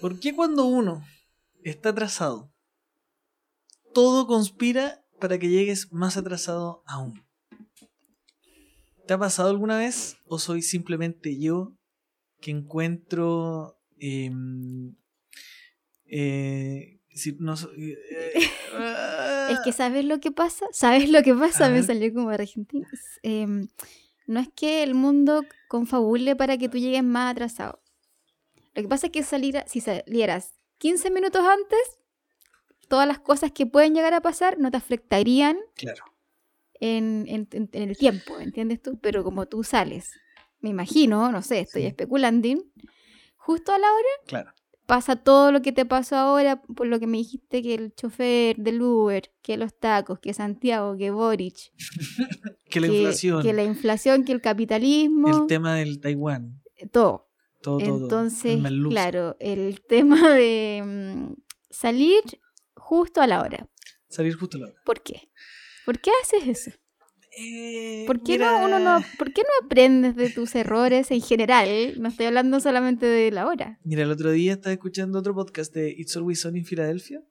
¿Por qué cuando uno está atrasado, todo conspira para que llegues más atrasado aún? ¿Te ha pasado alguna vez o soy simplemente yo que encuentro... em, eh, si- no so- eh, Es que ¿sabes lo que pasa? ¿Sabes lo que pasa? Me salió como argentino. Em, no es que el mundo confabule para que tú llegues más atrasado. Lo que pasa es que salir, si salieras 15 minutos antes, todas las cosas que pueden llegar a pasar no te afectarían Claro. en, en- en- el tiempo, ¿entiendes tú? Pero como tú sales, me imagino, no sé, estoy Sí. especulando, justo a la hora Claro. pasa todo lo que te pasó ahora, por lo que me dijiste que el chofer del Uber, que los tacos, que Santiago, que Boric, Que la que, inflación, que la inflación, que el capitalismo, el tema del Taiwán, todo. Todo, todo. Entonces, merluzo. claro, el tema de mm, salir justo a la hora. Salir justo a la hora. ¿Por qué? ¿Por qué haces eso? Eh, ¿Por qué, mira, no, uno no, ¿Por qué no aprendes de tus errores en general? No estoy hablando solamente de la hora. Mira, el otro día estaba escuchando otro podcast de It's Always Sunny en Filadelfia.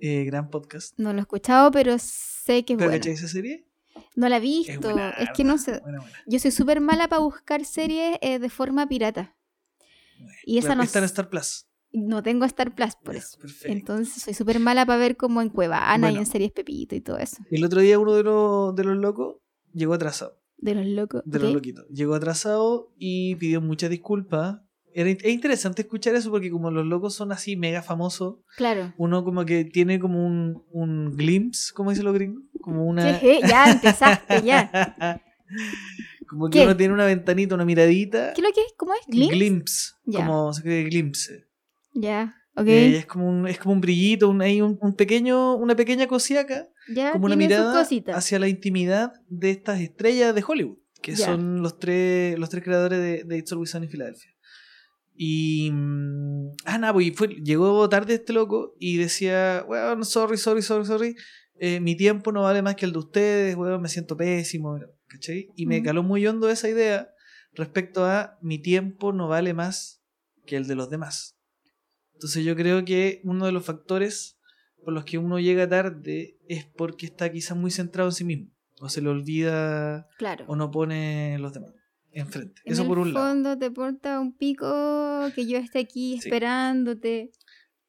Eh, gran podcast. No lo he escuchado, pero sé que es ¿Pero bueno. esa serie? No la he Es visto. buena, Es que no sé. Buena, buena. Yo soy súper mala para buscar series eh, de forma pirata. Y esa no Está en Star Plus. No tengo Star Plus por eso. Perfecto. Entonces soy súper mala para ver como en Cuevana y Bueno. en series Pepito y todo eso. El otro día uno de los, de los locos llegó atrasado. De los locos. De los loquitos. Llegó atrasado y pidió muchas disculpas. Era, es interesante escuchar eso porque como los locos son así mega famosos, Claro. uno como que tiene como un, un glimpse, como dicen los gringos, como una... ¿Qué? Ya empezaste, ya. como que ¿Qué? uno tiene una ventanita, una miradita. ¿Qué es lo que es? ¿Cómo es? ¿Glimpse? Glimpse. Como se cree glimpse. Ya, ok. Eh, es como un, es como un brillito, un, hay un, un pequeño, una pequeña cosiaca, ya como una mirada hacia la intimidad de estas estrellas de Hollywood, que son los tres, los tres creadores de, de It's Always Sunny en Filadelfia. Y. mm, Ah, nada, pues fue, llegó tarde este loco y decía, bueno, sorry, sorry, sorry, sorry. eh, mi tiempo no vale más que el de ustedes, weón, me siento pésimo, ¿cachai? Y me caló muy hondo esa idea respecto a mi tiempo no vale más que el de los demás. Entonces yo creo que uno de los factores por los que uno llega tarde es porque está quizás muy centrado en sí mismo. O se le olvida Claro. o no pone los demás enfrente. En Eso el por un lado. fondo te porta un pico que yo esté aquí Sí. esperándote,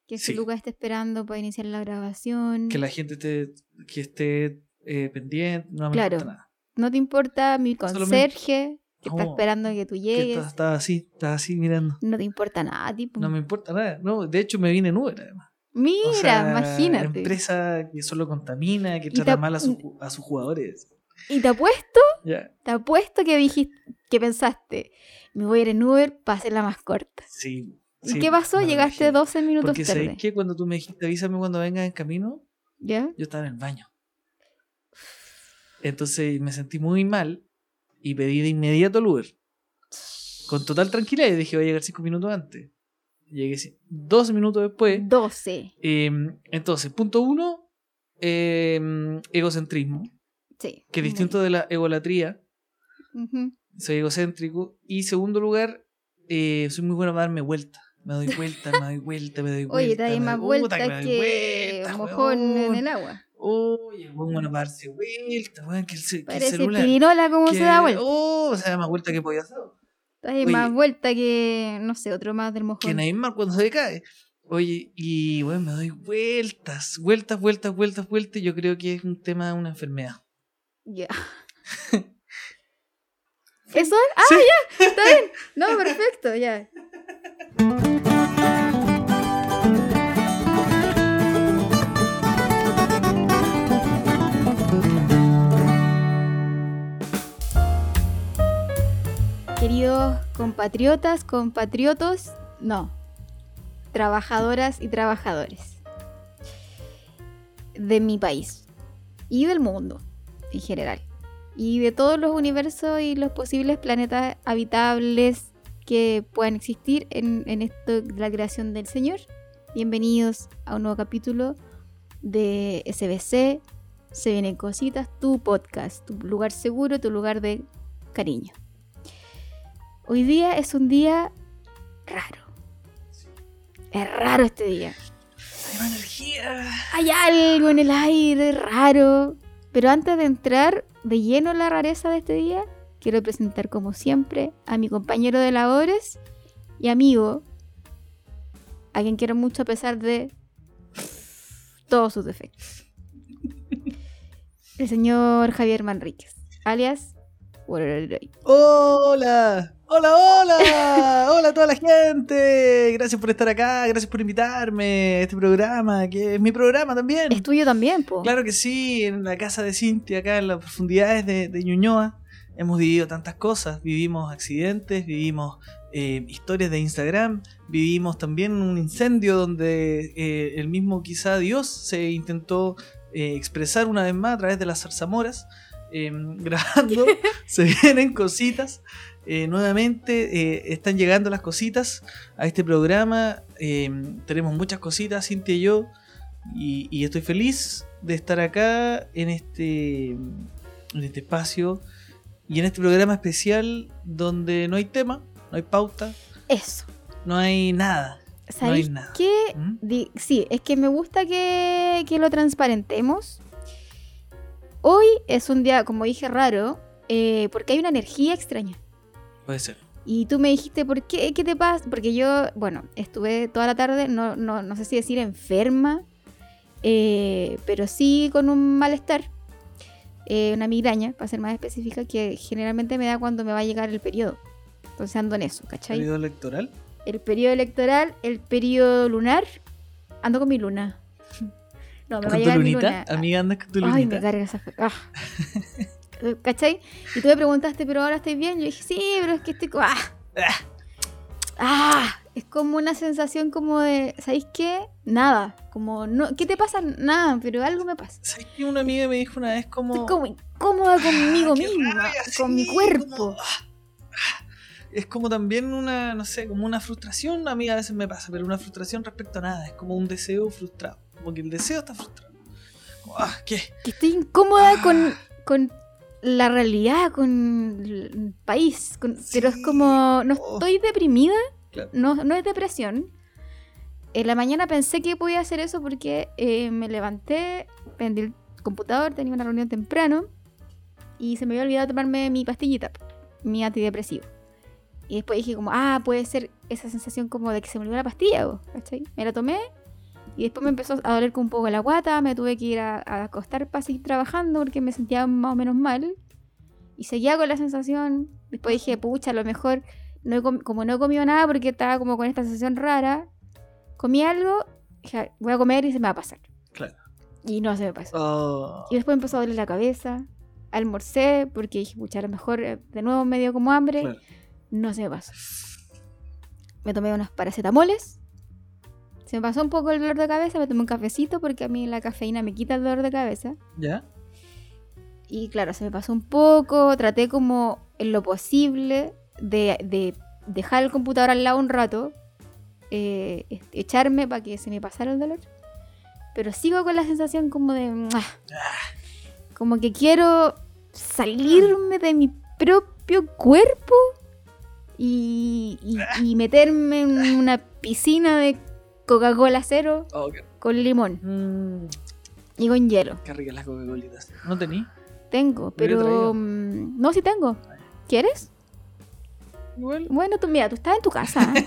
que Sí. su Lucas esté esperando para iniciar la grabación. Que la gente esté, que esté eh, pendiente, no me Claro. importa nada. No te importa mi conserje que está No, esperando que tú Que llegues. estás estás así, estás así mirando. No te importa nada, tipo. No me importa nada. No, de hecho me vine en Uber además. Mira, O sea, imagínate. Empresa que solo contamina, que trata te- mal a, ju- a sus jugadores. Y te apuesto, Ya. te apuesto que dijiste, que pensaste, me voy a ir en Uber para hacerla más corta. Sí. ¿Y sí, qué pasó? Llegaste imagino. 12 minutos Porque tarde. sabéis que cuando tú me dijiste avísame cuando vengas en camino, ¿Ya? yo estaba en el baño. Entonces me sentí muy mal y pedí de inmediato el Uber. Con total tranquilidad y dije voy a llegar cinco minutos antes. Llegué ci- 12 minutos después. 12. Eh, entonces, punto uno, eh, egocentrismo, Sí. que es distinto de la egolatría. Ujú. Soy egocéntrico. Y segundo lugar, eh, soy muy bueno para darme vuelta. Me doy vuelta, me doy vuelta, me doy vuelta. Oye, te das más vueltas me doy que vuelta, mojón en el agua. Oye, bueno para darse vuelta, weón, que el, ce- que el Parece celular. pirinola cómo se que- da vuelta. Oh, se da más vuelta que podía hacer. Te das más vuelta que, no sé, otro más del mojón. Que Neymar cuando se cae. Oye, y bueno, me doy vueltas, vueltas, vueltas, vueltas, vueltas. y Yo creo que es un tema de una enfermedad. Ya. ¿Eso? Ah, Sí. ya, está bien. No, perfecto, ya. Queridos compatriotas, compatriotos, no, trabajadoras y trabajadores de mi país y del mundo en general y de todos los universos y los posibles planetas habitables que puedan existir en, en esto de la creación del Señor. Bienvenidos a un nuevo capítulo de SBC. Se vienen cositas, tu podcast, tu lugar seguro, tu lugar de cariño. Hoy día es un día raro. Es raro este día. Hay energía. Hay algo en el aire raro. Pero antes de entrar de lleno en la rareza de este día, quiero presentar como siempre a mi compañero de labores y amigo, a quien quiero mucho a pesar de todos sus defectos. El señor Javier Manríquez, alias. Hola, hola, hola, hola a toda la gente. Gracias por estar acá, gracias por invitarme a este programa, que es mi programa también. Es tuyo también, po. Claro que sí, en la casa de Cintia, acá en las profundidades de, de Ñuñoa. Hemos vivido tantas cosas, vivimos accidentes, vivimos eh, historias de Instagram, vivimos también un incendio donde eh, el mismo quizá Dios se intentó eh, expresar una vez más a través de las zarzamoras, eh, grabando, se vienen cositas. Eh, nuevamente eh, están llegando las cositas a este programa. eh, tenemos muchas cositas, Cintia y yo. Y, y estoy feliz de estar acá en este, en este espacio y en este programa especial donde no hay tema, no hay pauta, Eso. no hay nada. No hay ¿Sabéis nada. ¿Mm? Sí, es que me gusta que, que lo transparentemos. Hoy es un día, como dije, raro, eh, porque hay una energía extraña. Puede ser. Y tú me dijiste, ¿por qué? ¿Qué te pasa? Porque yo, bueno, estuve toda la tarde, no, no, no sé si decir enferma, eh, pero sí con un malestar, eh, una migraña, para ser más específica, que generalmente me da cuando me va a llegar el periodo. Entonces ando en eso, ¿cachai? ¿Periodo electoral? el periodo electoral, el periodo lunar. Ando con mi luna. No, me va a ¿Con tu mi lunita? luna. Amiga, andas con tu Ay, lunita. me carga esa. ah. ¿Cachai? Y tú me preguntaste, pero ahora estoy bien. Yo dije, sí, pero es que estoy. co- ¡Ah! ¡Ah! Es como una sensación como de. ¿Sabéis qué? Nada. Como, no, ¿qué te pasa? Nada, pero algo me pasa. ¿Sabes que una amiga me dijo una vez como... Estoy como incómoda conmigo Ah, misma, rabia, con mi cuerpo. como, ah, ah. Es como también una, no sé, como una frustración, a mí a veces me pasa, pero una frustración respecto a nada, es como un deseo frustrado, como que el deseo está frustrado. Como, ah, ¿qué? que estoy incómoda Ah. con, con la realidad, con el país. con- pero es como, no Oh. estoy deprimida, Claro. no, no es depresión. En la mañana pensé que podía hacer eso porque eh, me levanté, prendí el computador, tenía una reunión temprano y se me había olvidado tomarme mi pastillita, mi antidepresivo. Y después dije como, ah, puede ser esa sensación como de que se me olvidó la pastilla, ¿cachai? Me la tomé y después me empezó a doler con un poco la guata, me tuve que ir a, a acostar para seguir trabajando porque me sentía más o menos mal. Y seguía con la sensación. Después dije, pucha, a lo mejor, no he com- como no he comido nada porque estaba como con esta sensación rara, comí algo, dije, voy a comer y se me va a pasar. Claro. Y no se me pasó. Oh, Y después empezó a doler la cabeza. Almorcé porque dije, pucha, a lo mejor eh, de nuevo me dio como hambre. claro. No se me pasó. Me tomé unos paracetamoles. Se me pasó un poco el dolor de cabeza. Me tomé un cafecito porque a mí la cafeína me quita el dolor de cabeza. ¿Ya? Y claro, se me pasó un poco. Traté como en lo posible de, de dejar el computador al lado un rato. eh, echarme para que se me pasara el dolor. Pero sigo con la sensación como de... ¡mua! Como que quiero salirme de mi propio cuerpo y, y- y meterme en una piscina de Coca-Cola cero Oh, qué, con limón mm, y con hielo. qué ricas las Coca-Colitas. ¿No tení? Tengo, pero... mm, No, sí tengo. ¿Quieres? Igual. Bueno, tú mira, tú estás en tu casa.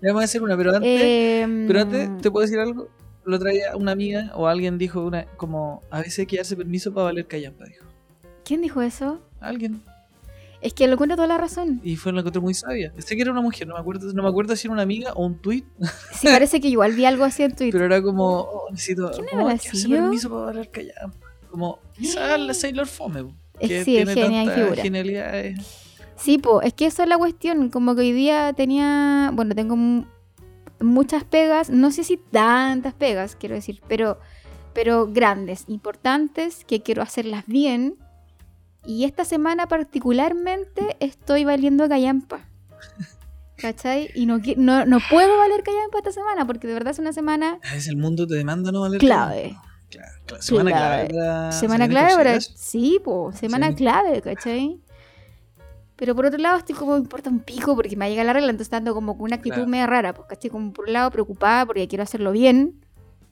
Ya vamos a hacer una, pero antes, Eh, pero antes, ¿te puedo decir algo? Lo traía una amiga o alguien dijo una, como, a veces hay que darse permiso para valer callampa, dijo. ¿Quién dijo eso? Alguien. Es que lo encuentro toda la razón. Y fue una encontré muy sabia. Sé que era una mujer, no me acuerdo, no me acuerdo si era una amiga o un tweet, Sí, parece que igual vi algo así en Twitter. pero era como, oh, necesito, ¿Quién permiso para valer callampa. Como, quizás la Sailor Fome, que sí, es tiene genia y tantas figura. genialidades. Sí, po, es que eso es la cuestión. Como que hoy día tenía. Bueno, tengo mu- muchas pegas. No sé si tantas pegas, quiero decir, pero, pero grandes, importantes, que quiero hacerlas bien. Y esta semana, particularmente, estoy valiendo callampa. ¿Cachai? Y no, no, no puedo valer callampa esta semana, porque de verdad es una semana A veces el mundo te demanda no valer clave. callampa. Claro, claro. Semana Clave. clave. para Semana clave para. Sí, po, semana Sí. clave, ¿cachai? Pero por otro lado estoy como, me importa un pico porque me llega la regla, entonces ando como con una actitud Claro. media rara, pues estoy como por un lado preocupada porque quiero hacerlo bien,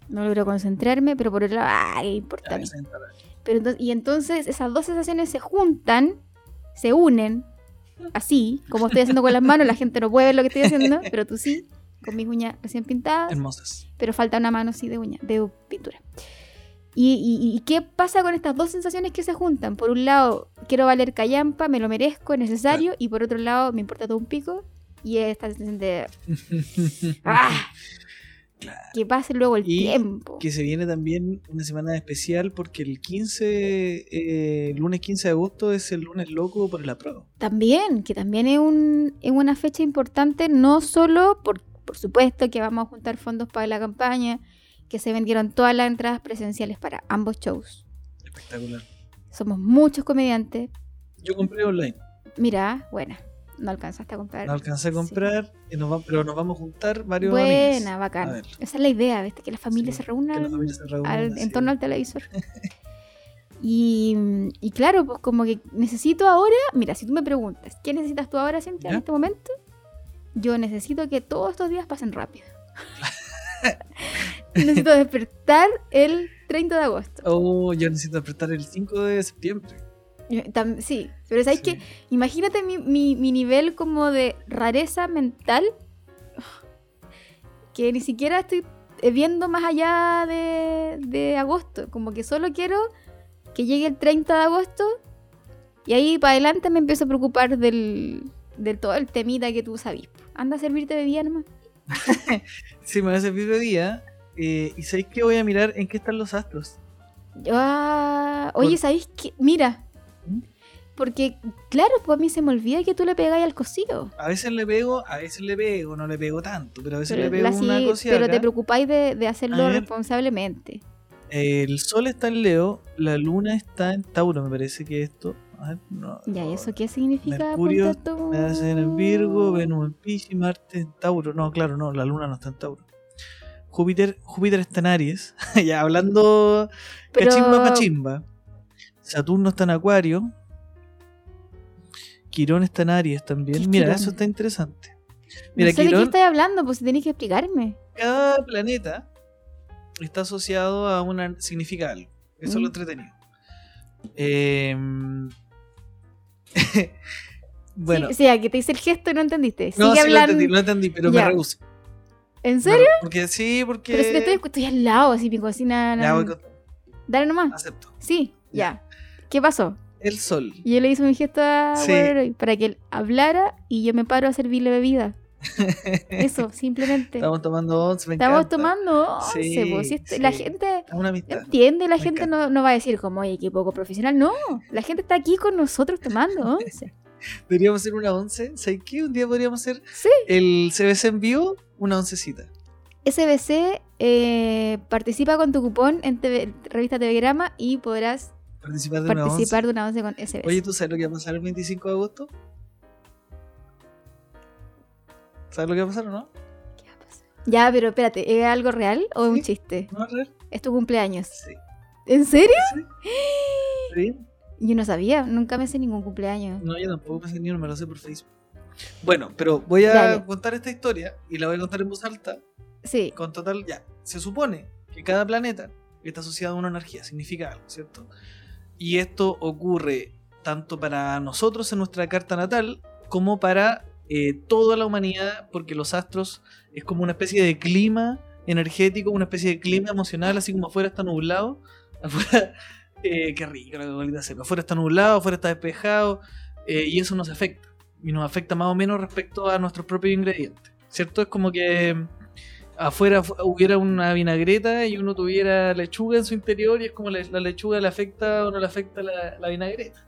no logro concentrarme, pero por otro lado, ay, importa Ya. Pero entonces, y entonces esas dos sensaciones se juntan, se unen, así, como estoy haciendo con las manos, la gente no puede ver lo que estoy haciendo, pero tú sí, con mis uñas recién pintadas, Hermosas. pero falta una mano sí de uña, de pintura. ¿Y, y- y qué pasa con estas dos sensaciones que se juntan? Por un lado, quiero valer callampa, me lo merezco, es necesario, y por otro lado, me importa todo un pico, y esta sensación de... ¡Ah! Claro. Que pase luego el Y tiempo. Que se viene también una semana especial porque el 15, eh, el lunes 15 de agosto es el lunes loco por el apruebo. También, que también es, un, es una fecha importante, no solo por, por supuesto que vamos a juntar fondos para la campaña, que se vendieron todas las entradas presenciales para ambos shows. Espectacular. Somos muchos comediantes. Yo compré online. Mira, buena, no alcanzaste a comprar. No alcancé a Sí. comprar, y nos va- pero nos vamos a juntar varios amigos. Buena, A bacán. ver. Esa es la idea, ¿viste? Que las familias Sí, se reúnan familia se reúna, al- en torno al televisor. y, y claro, pues como que necesito ahora, mira, si tú me preguntas, ¿qué necesitas tú ahora siempre en este momento? Yo necesito que todos estos días pasen rápido. necesito despertar el 30 de agosto. Oh, yo necesito despertar el 5 de septiembre. Sí, pero ¿sabes Sí. qué? Imagínate mi, mi- mi nivel como de rareza mental, que ni siquiera estoy eh, viendo más allá de, de agosto. Como que solo quiero que llegue el 30 de agosto y ahí para adelante me empiezo a preocupar del, de todo el temita que tú sabes. Anda a servirte bebida nomás. Sí, me va a servir de día. eh, y sabéis que voy a mirar en qué están los astros. Ah, oye, ¿sabéis qué? Mira. Porque, claro, pues a mí se me olvida que tú le pegáis al cocido. A veces le pego, a veces le pego, no le pego tanto, pero a veces Pero, le pego la una sí- pero te preocupáis de, de hacerlo ver. responsablemente. El sol está en Leo, la luna está en Tauro, me parece que esto. A ver, no, Ya, ¿y eso qué significa? Mercurio hace en Virgo, Venus en Piscis, Marte en Tauro. No, claro, no, la luna no está en Tauro. Júpiter, Júpiter está en Aries. ya hablando Pero- cachimba cachimba. Saturno está en Acuario. Quirón está en Aries también. ¿Qué es Mira, Quirón? eso está interesante. No Mira, sé de qué estáis hablando, pues si tenéis que explicarme. cada planeta está asociado a una. significa algo. Eso es Mm. lo entretenido. Em, bueno, Sí, sí, a que te hice el gesto y no entendiste. Sigue no, sí lo hablando. entendí, lo entendí, pero Ya. me rehúso. ¿En serio? Porque sí, porque. Pero si te estoy, estoy al lado, así mi cocina. Ya voy con- Dale nomás. acepto. Sí, ya. ¿Qué pasó? El sol. Y yo le hice mi gesto a Sí. Para que él hablara y yo me paro a servirle bebida. Eso, simplemente. Estamos tomando once, me Estamos encanta. tomando once, Sí, pues, si La sí. gente una amistad. entiende, la Me gente no, no va a decir como, oye, qué poco profesional. No, la gente está aquí con nosotros tomando once. Deberíamos hacer una once. ¿Sabes qué? Un día podríamos hacer Sí. el CBC en vivo, una oncecita. SBC eh, participa con tu cupón en TV revista Telegrama y podrás Participar de una once. de una once con SBC. Oye, ¿tú sabes lo que va a pasar el 25 de agosto? ¿Sabes lo que va a pasar o no? ¿Qué va a pasar? Ya, pero espérate, ¿es algo real o es un chiste? ¿No, Rer? Es tu cumpleaños. Sí. ¿En serio? ¿Sí? ¿Sí? Yo no sabía, nunca me hice ningún cumpleaños. No, yo tampoco me sé ni uno, me lo sé por Facebook. Bueno, pero voy a Dale. contar esta historia y la voy a contar en voz alta Sí, con total, ya, se supone que cada planeta está asociado a una energía, significa algo, ¿cierto? Y esto ocurre tanto para nosotros en nuestra carta natal como para eh, toda la humanidad, porque los astros es como una especie de clima energético, una especie de clima emocional, así como afuera está nublado, afuera, eh, qué rico la bolita seca, afuera está nublado, afuera está despejado, eh, y eso nos afecta, y nos afecta más o menos respecto a nuestros propios ingredientes, ¿cierto? Es como que afuera fu- hubiera una vinagreta y uno tuviera lechuga en su interior y es como la, la lechuga le afecta o no le afecta la, la vinagreta.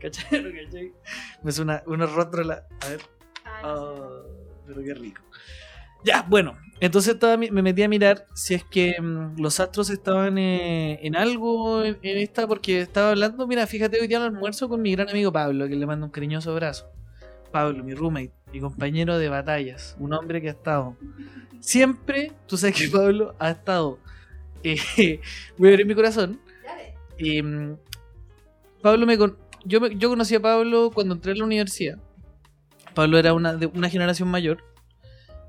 ¿Cachai? ¿No cachai? Me suena unos rostros la... A ver. Oh, pero qué rico. Ya, bueno. Entonces estaba, me metí a mirar si es que mm, los astros estaban eh, en algo en, en esta, porque estaba hablando, mira, fíjate, hoy día al almuerzo con mi gran amigo Pablo, que le mando un cariñoso abrazo. Pablo, mi roommate, mi compañero de batallas, un hombre que ha estado siempre, tú sabes que Pablo ha estado, eh, voy a abrir mi corazón, mm, Pablo me con- yo, me- yo conocí a Pablo cuando entré a la universidad. Pablo era una, de una generación mayor.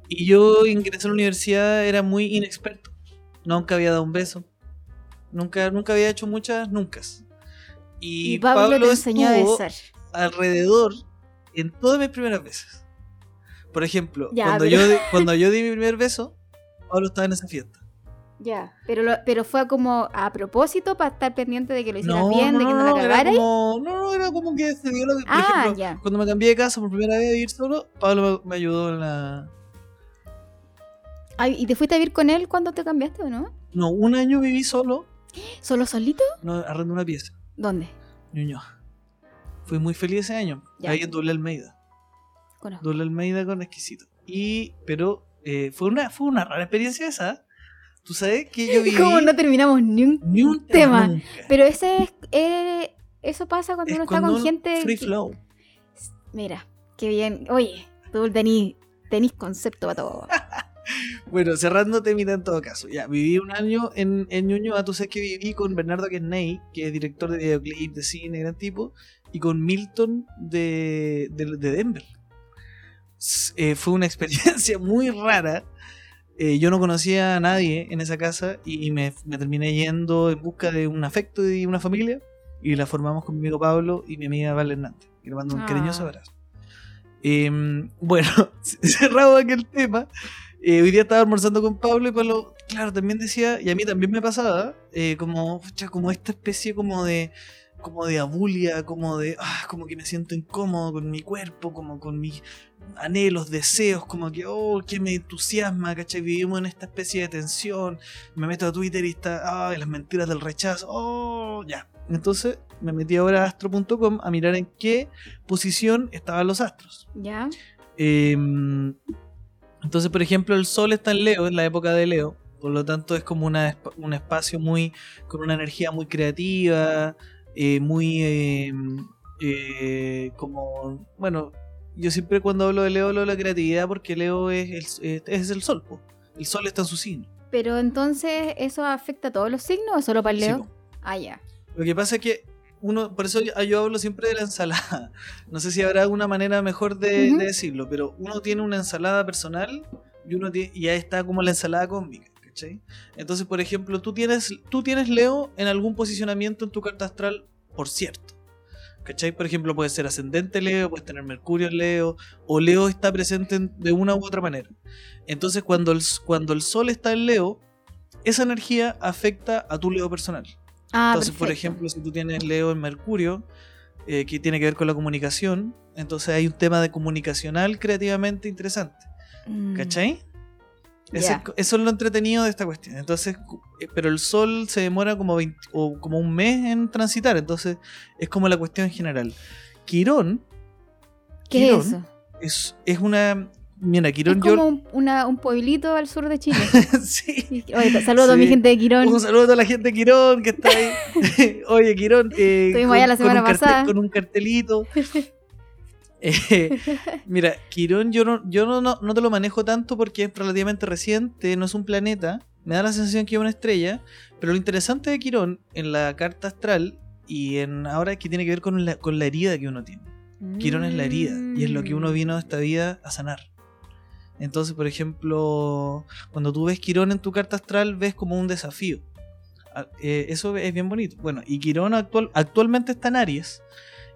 Y yo ingresé a la universidad, era muy inexperto. Nunca había dado un beso. Nunca, nunca había hecho muchas nunca. Y, Y, Pablo, te enseñó a besar. alrededor en todas mis primeras veces. Por ejemplo, Ya, cuando, pero- yo di, cuando yo di mi primer beso, Pablo estaba en esa fiesta. Ya. Pero, lo- pero fue como a propósito para estar pendiente de que lo hicieras No, bien, no, de que no, no, la como, no, no, era como que se dio lo que, por Ah, ejemplo, ya. cuando me cambié de casa por primera vez a vivir solo, Pablo me, me ayudó en la... Ay, ¿Y te fuiste a vivir con él cuando te cambiaste o no? No, un año viví solo, ¿Solo solito? no, arrendé una pieza, ¿Dónde? Ñuñoa. Fui muy feliz ese año, Ya. ahí en Doble Almeida. Conozco. Doble Almeida con exquisito. Y, pero, eh, fue, una, fue una rara experiencia esa. Tú sabes que yo viví... ¿Cómo no terminamos ni un ni un tema? nunca. Pero ese es, eh, eso pasa cuando Es uno está con gente. Free que- flow. Mira, qué bien. Oye, tú tenís, tenís concepto para todo. Bueno, cerrando temita en todo caso. Ya, viví un año en, en Ñuñoa. Tú sabes que viví con Bernardo Kesney, que es director de videoclip, de cine, gran tipo, y con Milton de, de, de Denver. Eh, fue una experiencia muy rara. Eh, yo no conocía a nadie en esa casa y, y me, me terminé yendo en busca de un afecto y una familia. Y la formamos con mi amigo Pablo y mi amiga Val Hernández. Que le mando un Ah. cariñoso abrazo. Em, bueno, cerrado aquel tema. Eh, hoy día estaba almorzando con Pablo y Pablo, claro, también decía, y a mí también me pasaba, eh, como, pucha, como esta especie como de, como de abulia, como de, ah, como que me siento incómodo con mi cuerpo, como con mis anhelos, deseos, como que, oh, que me entusiasma, ¿cachai? Vivimos en esta especie de tensión, me meto a Twitter y está, ah, las mentiras del rechazo, oh, ya. Entonces me metí ahora a astro.com a mirar en qué posición estaban los astros. ¿Ya? Eh, entonces, por ejemplo, el Sol está en Leo, en la época de Leo. Por lo tanto, es como una, un espacio muy con una energía muy creativa, eh, muy eh, eh, como bueno. Yo siempre cuando hablo de Leo hablo de la creatividad porque Leo es el, es- el Sol, po. el Sol está en su signo. Pero entonces, ¿eso afecta a todos los signos o solo para el Sí, Leo? po. ah, ya. Lo que pasa es que uno, por eso yo, yo hablo siempre de la ensalada. No sé si habrá alguna manera mejor de decirlo, pero uno tiene una ensalada personal y uno tiene, y ahí está como la ensalada cósmica, ¿cachai? Entonces, por ejemplo, tú tienes, tú tienes Leo en algún posicionamiento en tu carta astral, por cierto. ¿Cachai? Por ejemplo, puede ser ascendente Leo, puedes tener Mercurio en Leo, o Leo está presente en- de una u otra manera. Entonces, cuando el, cuando el Sol está en Leo, esa energía afecta a tu Leo personal. Ah, Entonces, por ejemplo, si tú tienes Leo en Mercurio, eh, que tiene que ver con la comunicación, entonces hay un tema de comunicacional creativamente interesante. Mm, ¿Cachai? Ese-. Eso es lo entretenido de esta cuestión. Entonces, eh, pero el sol se demora como 20 o como un mes en transitar, entonces es como la cuestión general. Quirón ¿Qué Quirón es eso? es, es una. Mira, Es Quirón como yo. un, una- un pueblito al sur de Chile. sí. Oye, a mi gente de Quirón. Un saludo a toda la gente de Quirón que está ahí. Oye, Quirón. eh, Estuvimos allá la semana cartel- pasada. con un cartelito. Eh, mira, Quirón yo, no, yo no, no, no te lo manejo tanto porque es relativamente reciente, no es un planeta. Me da la sensación que es una estrella. Pero lo interesante de Quirón en la carta astral y en ahora es que tiene que ver con la, con la herida que uno tiene. Quirón es la herida y es lo que uno Mm. vino a esta vida a sanar. Entonces, por ejemplo, cuando tú ves Quirón en tu carta astral, ves como un desafío. Ah, eh, eso es bien bonito. Bueno, y Quirón actual, actualmente está en Aries.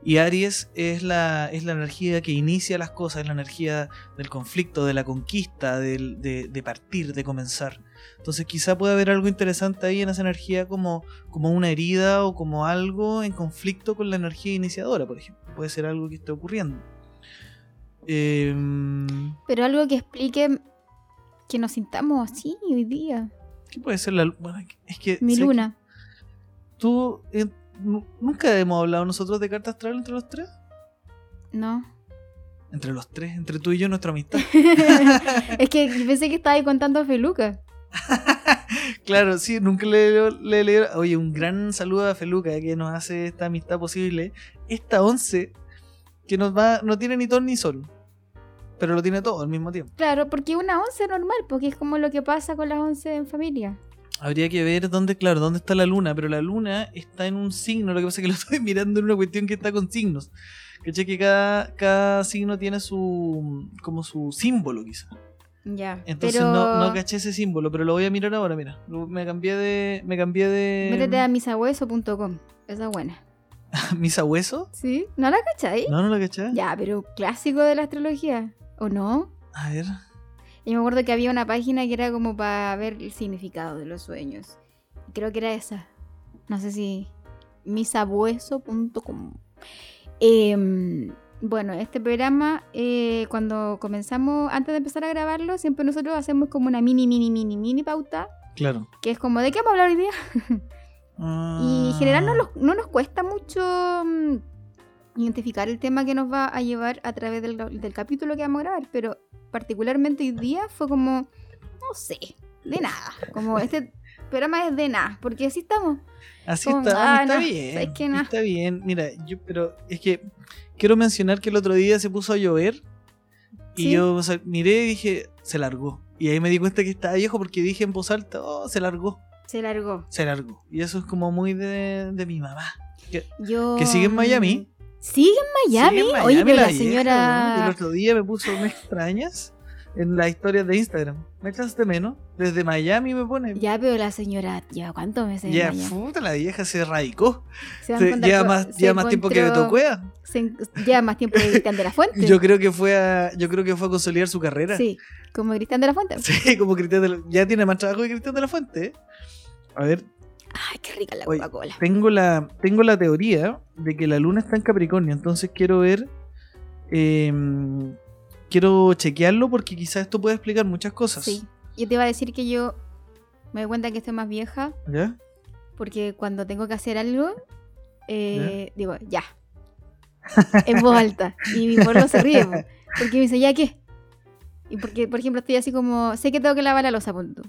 Y Aries es la, es la energía que inicia las cosas, es la energía del conflicto, de la conquista, del- de, de partir, de comenzar. Entonces quizá puede haber algo interesante ahí en esa energía como, como una herida o como algo en conflicto con la energía iniciadora, por ejemplo. Puede ser algo que esté ocurriendo. Em, Pero algo que explique que nos sintamos así hoy día. ¿Qué puede ser la bueno, es que Mi sé que luna. tú eh, nunca hemos hablado nosotros de carta astral entre los tres No. entre los tres entre tú y yo nuestra amistad es que pensé que estaba ahí contando Feluca. claro sí nunca le le leído oye un gran saludo a Feluca que nos hace esta amistad posible esta once que nos va no tiene ni ton ni sol pero lo tiene todo al mismo tiempo Claro, porque una once normal, porque es como lo que pasa con las once en familia. Habría que ver dónde, claro, dónde está la luna, pero la luna está en un signo, lo que pasa es que lo estoy mirando en una cuestión que está con signos. ¿Cachai? Que cada, cada signo tiene su como su símbolo quizá. Ya. Entonces pero... no, no caché ese símbolo, pero lo voy a mirar ahora, mira. Me cambié de. Me cambié de. Métete a misahueso.com. Esa es buena. ¿Misa hueso? ¿Sí? ¿No la cachai? No, no la caché. Ya, pero clásico de la astrología. ¿O no? A ver. Y me acuerdo que había una página que era como para ver el significado de los sueños. Creo que era esa. No sé si. misabueso.com. Em, bueno, este programa, eh, cuando comenzamos, antes de empezar a grabarlo, siempre nosotros hacemos como una mini, mini, mini, mini pauta. Claro. Que es como, ¿de qué vamos a hablar hoy día? Y en general no, los- no nos cuesta mucho mm, identificar el tema que nos va a llevar a través del, del capítulo que vamos a grabar, pero particularmente hoy día fue como, no sé, de nada. Como este programa es de nada, porque así estamos. Así Como, está, ah, está no, bien. ¿sabes qué? Nah. Está bien. Mira, yo, pero es que quiero mencionar que el otro día se puso a llover y Sí. yo o sea, miré y dije, se largó. Y ahí me di cuenta que estaba viejo porque dije en voz alta, oh, se largó, Se largó. se largó. Y eso es como muy de, de mi mamá. Yo, ¿Que sigue en Miami? ¿Sigue en Miami? En Oye, pero la, vieja, señora... ¿no? El otro día me puso me extrañas en las historias de Instagram. Me echaste menos. Desde Miami me pone. Ya, pero la señora lleva cuántos meses Ya, en Miami. puta, la vieja se radicó. Se Se- lleva más, se lleva más tiempo que Beto encontró- Cueva. se en- lleva más tiempo que Cristian de la Fuente. Yo creo que fue a, yo creo que fue a consolidar su carrera. Sí, como Cristian de la Fuente. Sí, como Cristian de la- ya tiene más trabajo que Cristian de la Fuente. A ver, Ay, qué rica la Coca-Cola. tengo la, tengo la teoría de que la luna está en Capricornio, entonces quiero ver, em, quiero chequearlo porque quizás esto puede explicar muchas cosas. Sí. Yo te iba a decir que yo me doy cuenta que estoy más vieja ¿Ya? porque cuando tengo que hacer algo, eh, digo, ya. En voz alta. Y mi pueblo se ríe. po, Porque me dice, ¿ya qué? Y porque, por ejemplo, estoy así como, sé que tengo que lavar la losa, punto.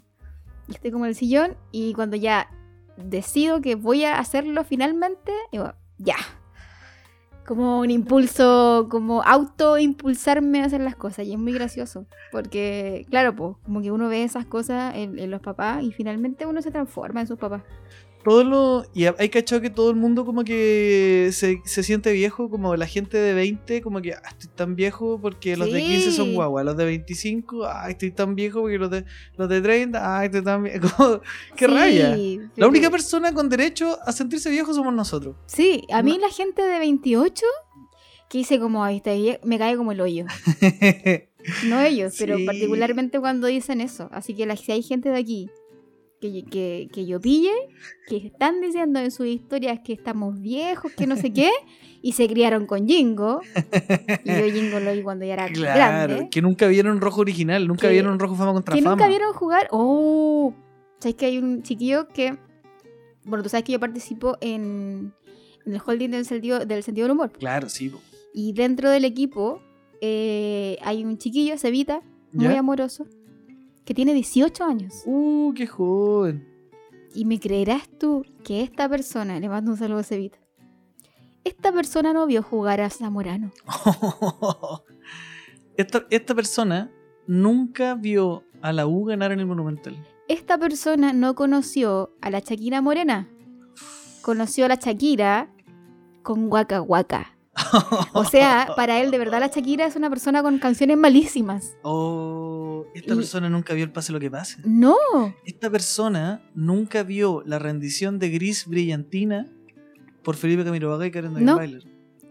Y estoy como en el sillón y cuando ya decido que voy a hacerlo finalmente, digo, ya. Como un impulso, como auto-impulsarme a hacer las cosas. Y es muy gracioso. Porque, claro, pues, como que uno ve esas cosas en, en los papás y finalmente uno se transforma en sus papás. Todo lo, y hay cachado que todo el mundo como que se, se siente viejo, como la gente de 20, como que ah, estoy tan viejo porque los de 15 son guagua, los de 25, ah, estoy tan viejo porque los de, los de 30, ah, estoy tan viejo. Como, ¡Qué Sí, raya! La única persona con derecho a sentirse viejo somos nosotros. Sí, a mí No. la gente de 28 que dice como, "Ay, está vie- me cae como el hoyo. No ellos, pero particularmente cuando dicen eso. Así que la- si hay gente de aquí que, que, que yo pille, que están diciendo en sus historias que estamos viejos, que no sé qué, y se criaron con Jingo. Y yo Jingo lo vi cuando ya era claro, grande. que nunca vieron rojo original, nunca Que- vieron rojo fama contra Que fama. nunca vieron jugar. ¡Oh! ¿Sabes que hay un chiquillo que. Bueno, tú sabes que yo participo en, en el holding del sentido, del sentido del humor. Claro, sí. Y dentro del equipo eh, hay un chiquillo, Cevita, muy ¿Ya? amoroso, que tiene 18 años. Uh, qué joven. Y me creerás tú que esta persona, le mando un saludo a Cevita, esta persona no vio jugar a Zamorano. esta, esta persona nunca vio a la U ganar en el Monumental. Esta persona no conoció a la Shakira Morena. Conoció a la Shakira con Waka Waka. O sea, para él de verdad la Shakira es una persona con canciones malísimas. Oh, esta Y- persona nunca vio el pase lo que pase. No, Esta persona nunca vio la rendición de Gris Brillantina por Felipe Camiroaga y Karen No. Bailer.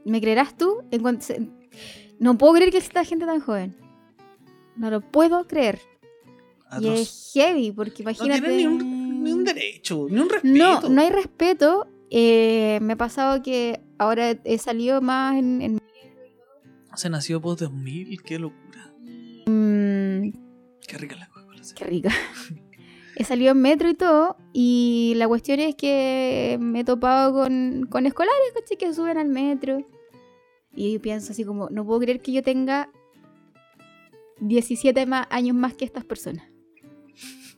¿me creerás tú? En cuanto se- No puedo creer que exista gente tan joven. No lo puedo creer. Y es heavy, porque No imagínate. tienen ni un, ni un derecho, ni un respeto. No, no hay respeto. Eh, me ha pasado que ahora he salido más en, en- Se nació post 2000, qué locura. mm, Qué rica la Coca-Cola. Qué rica. He salido en metro y todo, y la cuestión es que me he topado con, con escolares, ¿cachai? Que suben al metro. Y pienso así como, no puedo creer que yo tenga 17 ma- años más que estas personas.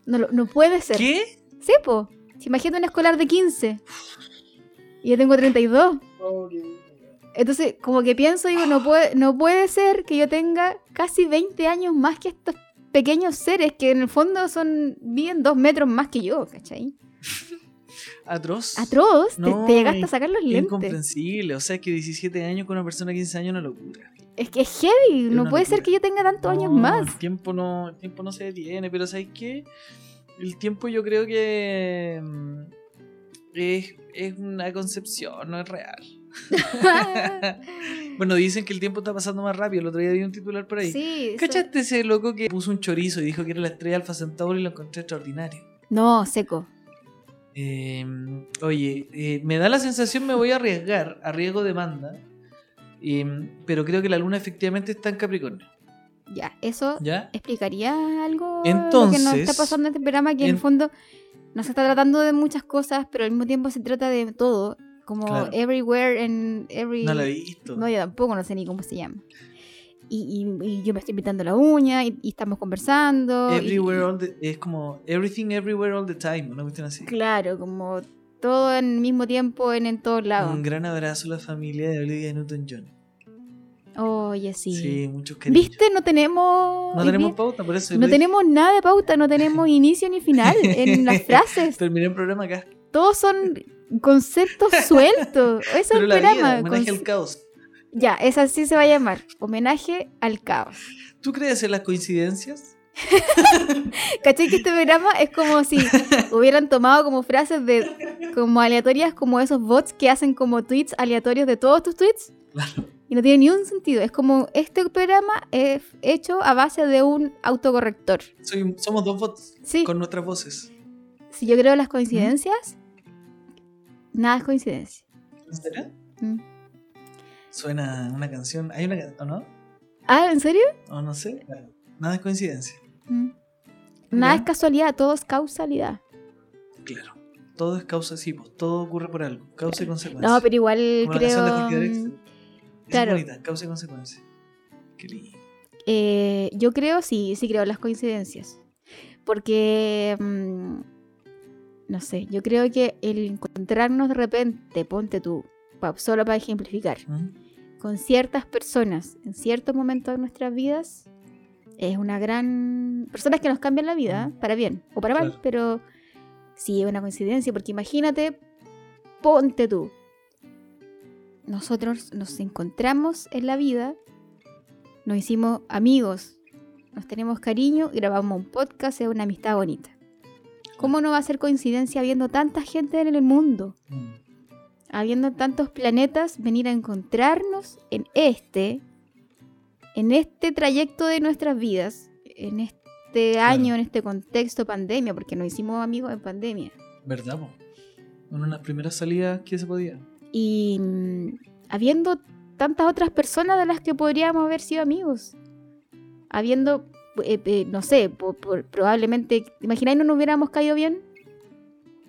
No, no puede ser. ¿Qué? Sí, po. Si imagínate un escolar de 15. Y yo tengo 32. Entonces, como que pienso, digo, no puede, no puede ser que yo tenga casi 20 años más que estos pequeños seres que en el fondo son viven dos metros más que yo, ¿cachai? Atroz. Atroz, te- No, te, llegaste a sacar los lentes. Incomprensible. O sea, que 17 años con una persona de 15 años es una locura. Es que es heavy, no puede ser que yo tenga tantos años más. El tiempo no, el tiempo no se detiene, pero ¿sabes qué? El tiempo yo creo que mm, es, es una concepción, no es real. bueno, dicen que el tiempo está pasando más rápido. El otro día vi un titular por ahí. sí, ¿Cachaste ese loco que puso un chorizo y dijo que era la estrella Alfa Centauri y lo encontré extraordinario? No, seco. Eh, oye, eh, me da la sensación, me voy a arriesgar, a riesgo de demanda, eh, pero creo que la luna efectivamente está en Capricornio. Ya, eso ¿Ya? explicaría algo lo que nos Entonces, está pasando en este programa, que en en- el fondo nos está tratando de muchas cosas, pero al mismo tiempo se trata de todo, como Claro. everywhere and every... No la he visto. No, yo tampoco, no sé ni cómo se llama. Y, y- y yo me estoy pintando la uña y, y estamos conversando. Everywhere all the- es como everything everywhere all the time, una cuestión así. claro, como todo en el mismo tiempo en, en todos lados. Un gran abrazo a la familia de Olivia Newton-John. Oye, sí. Sí, muchos cariños. ¿Viste? No tenemos... No tenemos pauta, por eso no dije. tenemos nada de pauta, no tenemos inicio ni final en las frases. Terminé el programa acá. Todos son conceptos sueltos. Eso es el programa. vida, homenaje al caos. Ya, es así se va a llamar. Homenaje al caos. ¿Tú crees en las coincidencias? ¿Cachai que este programa es como si hubieran tomado como frases de como aleatorias como esos bots que hacen como tweets aleatorios de todos tus tweets? Claro. Y no tiene ni un sentido. Es como este programa es hecho a base de un autocorrector. Soy- somos dos bots Sí, con nuestras voces. si yo creo las coincidencias, nada es coincidencia. ¿Será? Mm. Suena una canción. ¿Hay una canción o no? Ah, ¿en serio? O no sé. Nada es coincidencia. Mm. Nada Ya. es casualidad, todo es causalidad. Claro. Todo es causa, sí, pues, todo ocurre por algo. Causa y consecuencia. No, pero igual Como creo. Es claro. bonita, causa y consecuencia. Qué lindo. eh, yo creo, sí, sí creo en las coincidencias. Porque. mm, no sé, yo creo que el encontrarnos de repente, ponte tú, pa- solo para ejemplificar, ¿Mm? con ciertas personas en ciertos momentos de nuestras vidas, es una gran. Personas que nos cambian la vida, Mm. para bien o para mal, Claro. pero sí es una coincidencia, porque imagínate, ponte tú. Nosotros nos encontramos en la vida, nos hicimos amigos, nos tenemos cariño grabamos un podcast, es una amistad bonita. ¿Cómo no va a ser coincidencia habiendo tanta gente en el mundo? Mm. habiendo tantos planetas, venir a encontrarnos en este, en este trayecto de nuestras vidas, en este año, en este contexto pandemia, porque nos hicimos amigos en pandemia. ¿Verdad, po? En unas primeras salidas que se podía. Y mm, habiendo tantas otras personas de las que podríamos haber sido amigos. Habiendo, eh, eh, no sé, por- probablemente, ¿te imagináis no nos hubiéramos caído bien?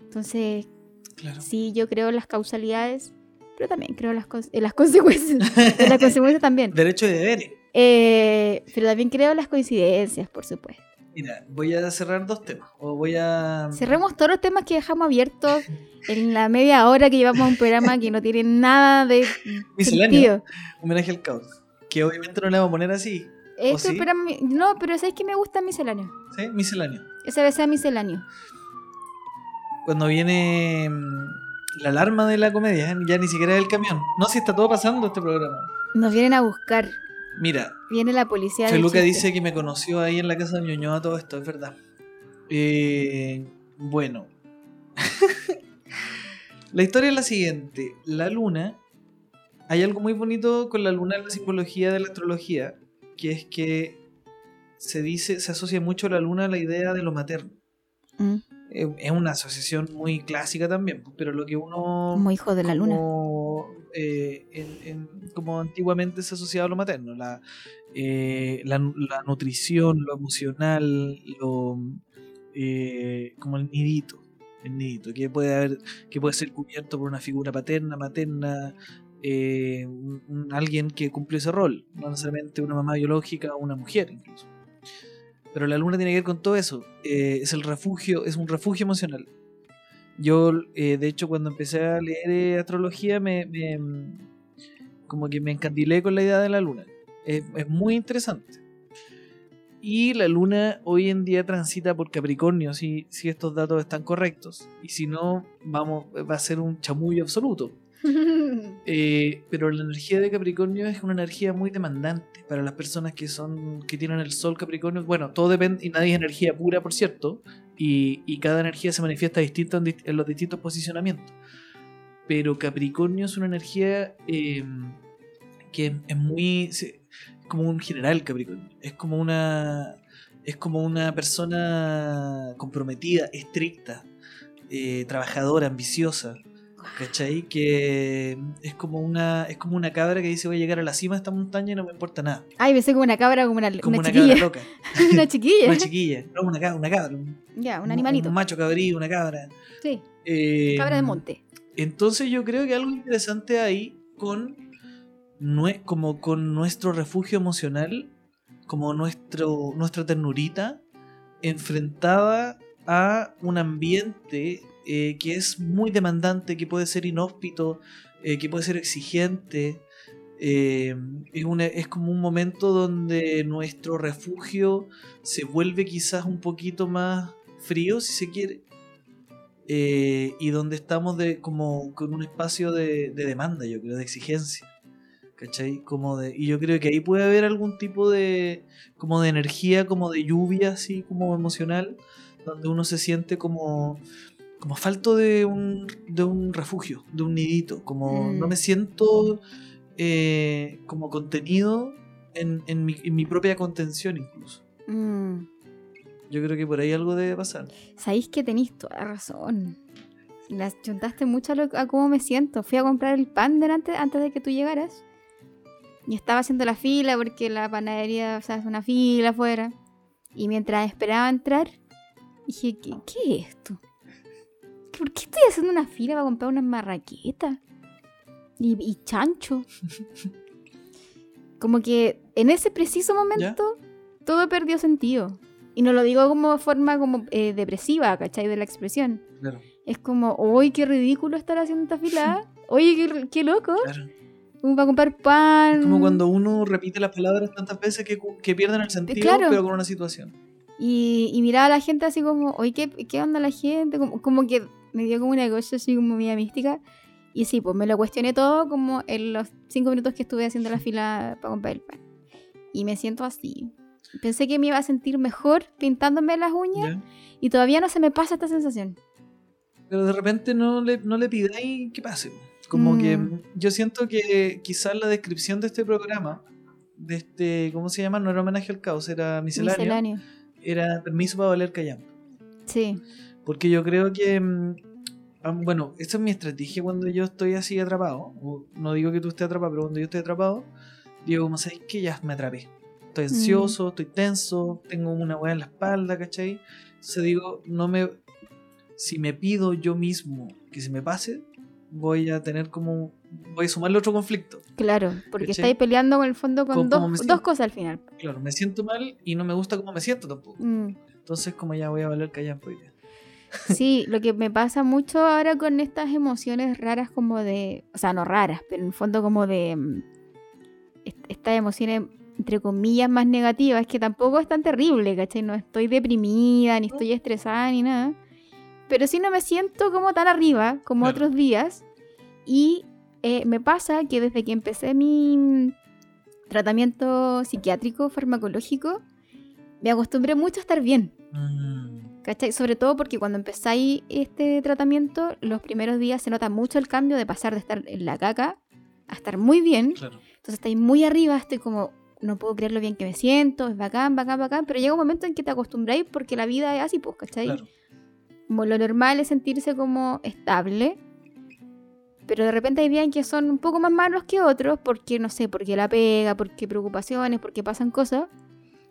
Entonces, Claro. Sí, yo creo en las causalidades, pero también creo en las, en las consecuencias. en las consecuencias también. Derecho de deberes. Eh, pero también creo en las coincidencias, por supuesto. Mira, voy a cerrar dos temas. O voy a. Cerremos todos los temas que dejamos abiertos en la media hora que llevamos a un programa que no tiene nada de Misceláneo. Homenaje al caos. Que obviamente no le vamos a poner así. Este sí? programa- no, pero ¿sabes que me gusta misceláneo? ¿Sí? Misceláneo. Ese debe ser misceláneo. Cuando viene mm, la alarma de la comedia, ya ni siquiera es el camión. No, si está todo pasando este programa. Nos vienen a buscar. Mira, Viene la policía. Feluca dice que me conoció ahí en la casa de Ñuñoa, todo esto, es verdad. Eh, bueno. la historia es la siguiente. La luna, hay algo muy bonito con la luna en la simbología de la astrología, que es que se dice, se asocia mucho la luna a la idea de lo materno. Mm, Es una asociación muy clásica también, pues, pero lo que uno como hijo de la luna. como, eh, en- en- como antiguamente se asociaba a lo materno, la, eh, la, nu- la nutrición, lo emocional, lo, eh, como el nidito, el nidito, que puede haber, que puede ser cubierto por una figura paterna, materna, un- un- alguien que cumple ese rol, no necesariamente una mamá biológica o una mujer incluso. Pero la luna tiene que ver con todo eso. eh, es el refugio, es un refugio emocional. Yo, eh, de hecho, cuando empecé a leer eh, astrología, me, me- como que me encandilé con la idea de la luna. Es, es muy interesante. Y la luna hoy en día transita por Capricornio, si, si estos datos están correctos. Y si no, vamos, va a ser un chamullo absoluto. Eh, pero la energía de Capricornio es una energía muy demandante para las personas que son que tienen el Sol Capricornio. Bueno, todo depende y nadie es energía pura, por cierto, y, cada energía se manifiesta distinto en, los distintos posicionamientos. Pero Capricornio es una energía eh, que es muy se- como un general Capricornio. Es como una es como una persona comprometida, estricta, eh, trabajadora, ambiciosa. ¿Cachai? Que es como una es como una cabra que dice voy a llegar a la cima de esta montaña y no me importa nada. Ay, pensé como una cabra, como una, Como una una, chiquilla. cabra loca. una chiquilla. Una chiquilla. No, una cabra, una cabra. Ya, un animalito. Un macho cabrío, una cabra. Sí, Eh, cabra de monte. Entonces yo creo que algo interesante ahí con, como con nuestro refugio emocional, como nuestro, nuestra ternurita, enfrentada a un ambiente eh, que es muy demandante, que puede ser inhóspito, eh, que puede ser exigente. eh, es, es como un momento donde nuestro refugio se vuelve quizás un poquito más frío, si se quiere, eh, y donde estamos de, como con un espacio de, de demanda, yo creo, de exigencia. ¿Cachai? Como de, y yo creo que ahí puede haber algún tipo de, como de energía, como de lluvia, así como emocional, donde uno se siente como, como falto de un, de un refugio, de un nidito, como Mm. no me siento eh, como contenido en, en mi, en mi propia contención incluso. Mm. Yo creo que por ahí algo debe pasar. Sabéis que tenéis toda razón. Las chuntaste mucho a, lo- a cómo me siento. Fui a comprar el pan delante, antes de que tú llegaras. Y estaba haciendo la fila porque la panadería, o sea, es una fila afuera. Y mientras esperaba entrar, dije, ¿qué, qué es esto? ¿Por qué estoy haciendo una fila para comprar unas marraquetas? Y, y chancho. Como que en ese preciso momento todo perdió sentido. Y no lo digo como forma como eh, depresiva, ¿cachai? De la expresión. Claro, Es como, uy, qué ridículo estar haciendo esta fila. Oye, qué, qué loco. claro. Como para comprar pan. Es como cuando uno repite las palabras tantas veces que, pierden el sentido, Claro. pero con una situación. Y, y miraba a la gente así como, oye, ¿qué, qué onda la gente? Como, como que me dio como una cosa así como media mística. Y sí, pues me lo cuestioné todo como en los cinco minutos que estuve haciendo la fila para comprar el pan. Y me siento así. Pensé que me iba a sentir mejor pintándome las uñas ¿ya? y todavía no se me pasa esta sensación. Pero de repente no le, no le pidáis que pase. Como Mm. que yo siento que quizás la descripción de este programa, de este, ¿cómo se llama? No era homenaje al caos, era misceláneo. Misceláneo. Era permiso para valer callampa. Sí. Porque yo creo que, mm, bueno, esa es mi estrategia cuando yo estoy así atrapado. No digo que tú estés atrapado, pero cuando yo estoy atrapado, digo, como sabéis que ya me atrapé. Estoy ansioso, estoy tenso, tengo una hueá en la espalda, ¿cachai? Entonces digo, no me. Si me pido yo mismo que se me pase, voy a tener como. Voy a sumarle otro conflicto. Claro, porque ¿Cachai? estáis peleando con el fondo con dos, cosas al final. Claro, me siento mal y no me gusta cómo me siento tampoco. Mm. Entonces, como ya voy a valer callampa hoy día. Sí, lo que me pasa mucho ahora con estas emociones raras como de, o sea, no raras, pero en el fondo como de mm, est- estas emociones entre comillas más negativas, que tampoco es tan terrible, ¿cachai? No estoy deprimida, ni estoy estresada, ni nada. Pero sí no me siento como tan arriba como Claro. otros días. Y eh, me pasa que desde que empecé mi mm, tratamiento psiquiátrico farmacológico, me acostumbré mucho a estar bien. Mm, ¿Cachai? Sobre todo porque cuando empezáis este tratamiento, los primeros días se nota mucho el cambio de pasar de estar en la caca a estar muy bien. claro. Entonces estáis muy arriba, estoy como, no puedo creer lo bien que me siento, es bacán, bacán, bacán, pero llega un momento en que te acostumbráis porque la vida es así, pues, ¿cachai? Claro. Como lo normal es sentirse como estable, pero de repente hay días en que son un poco más malos que otros, porque no sé, porque la pega, porque preocupaciones, porque pasan cosas.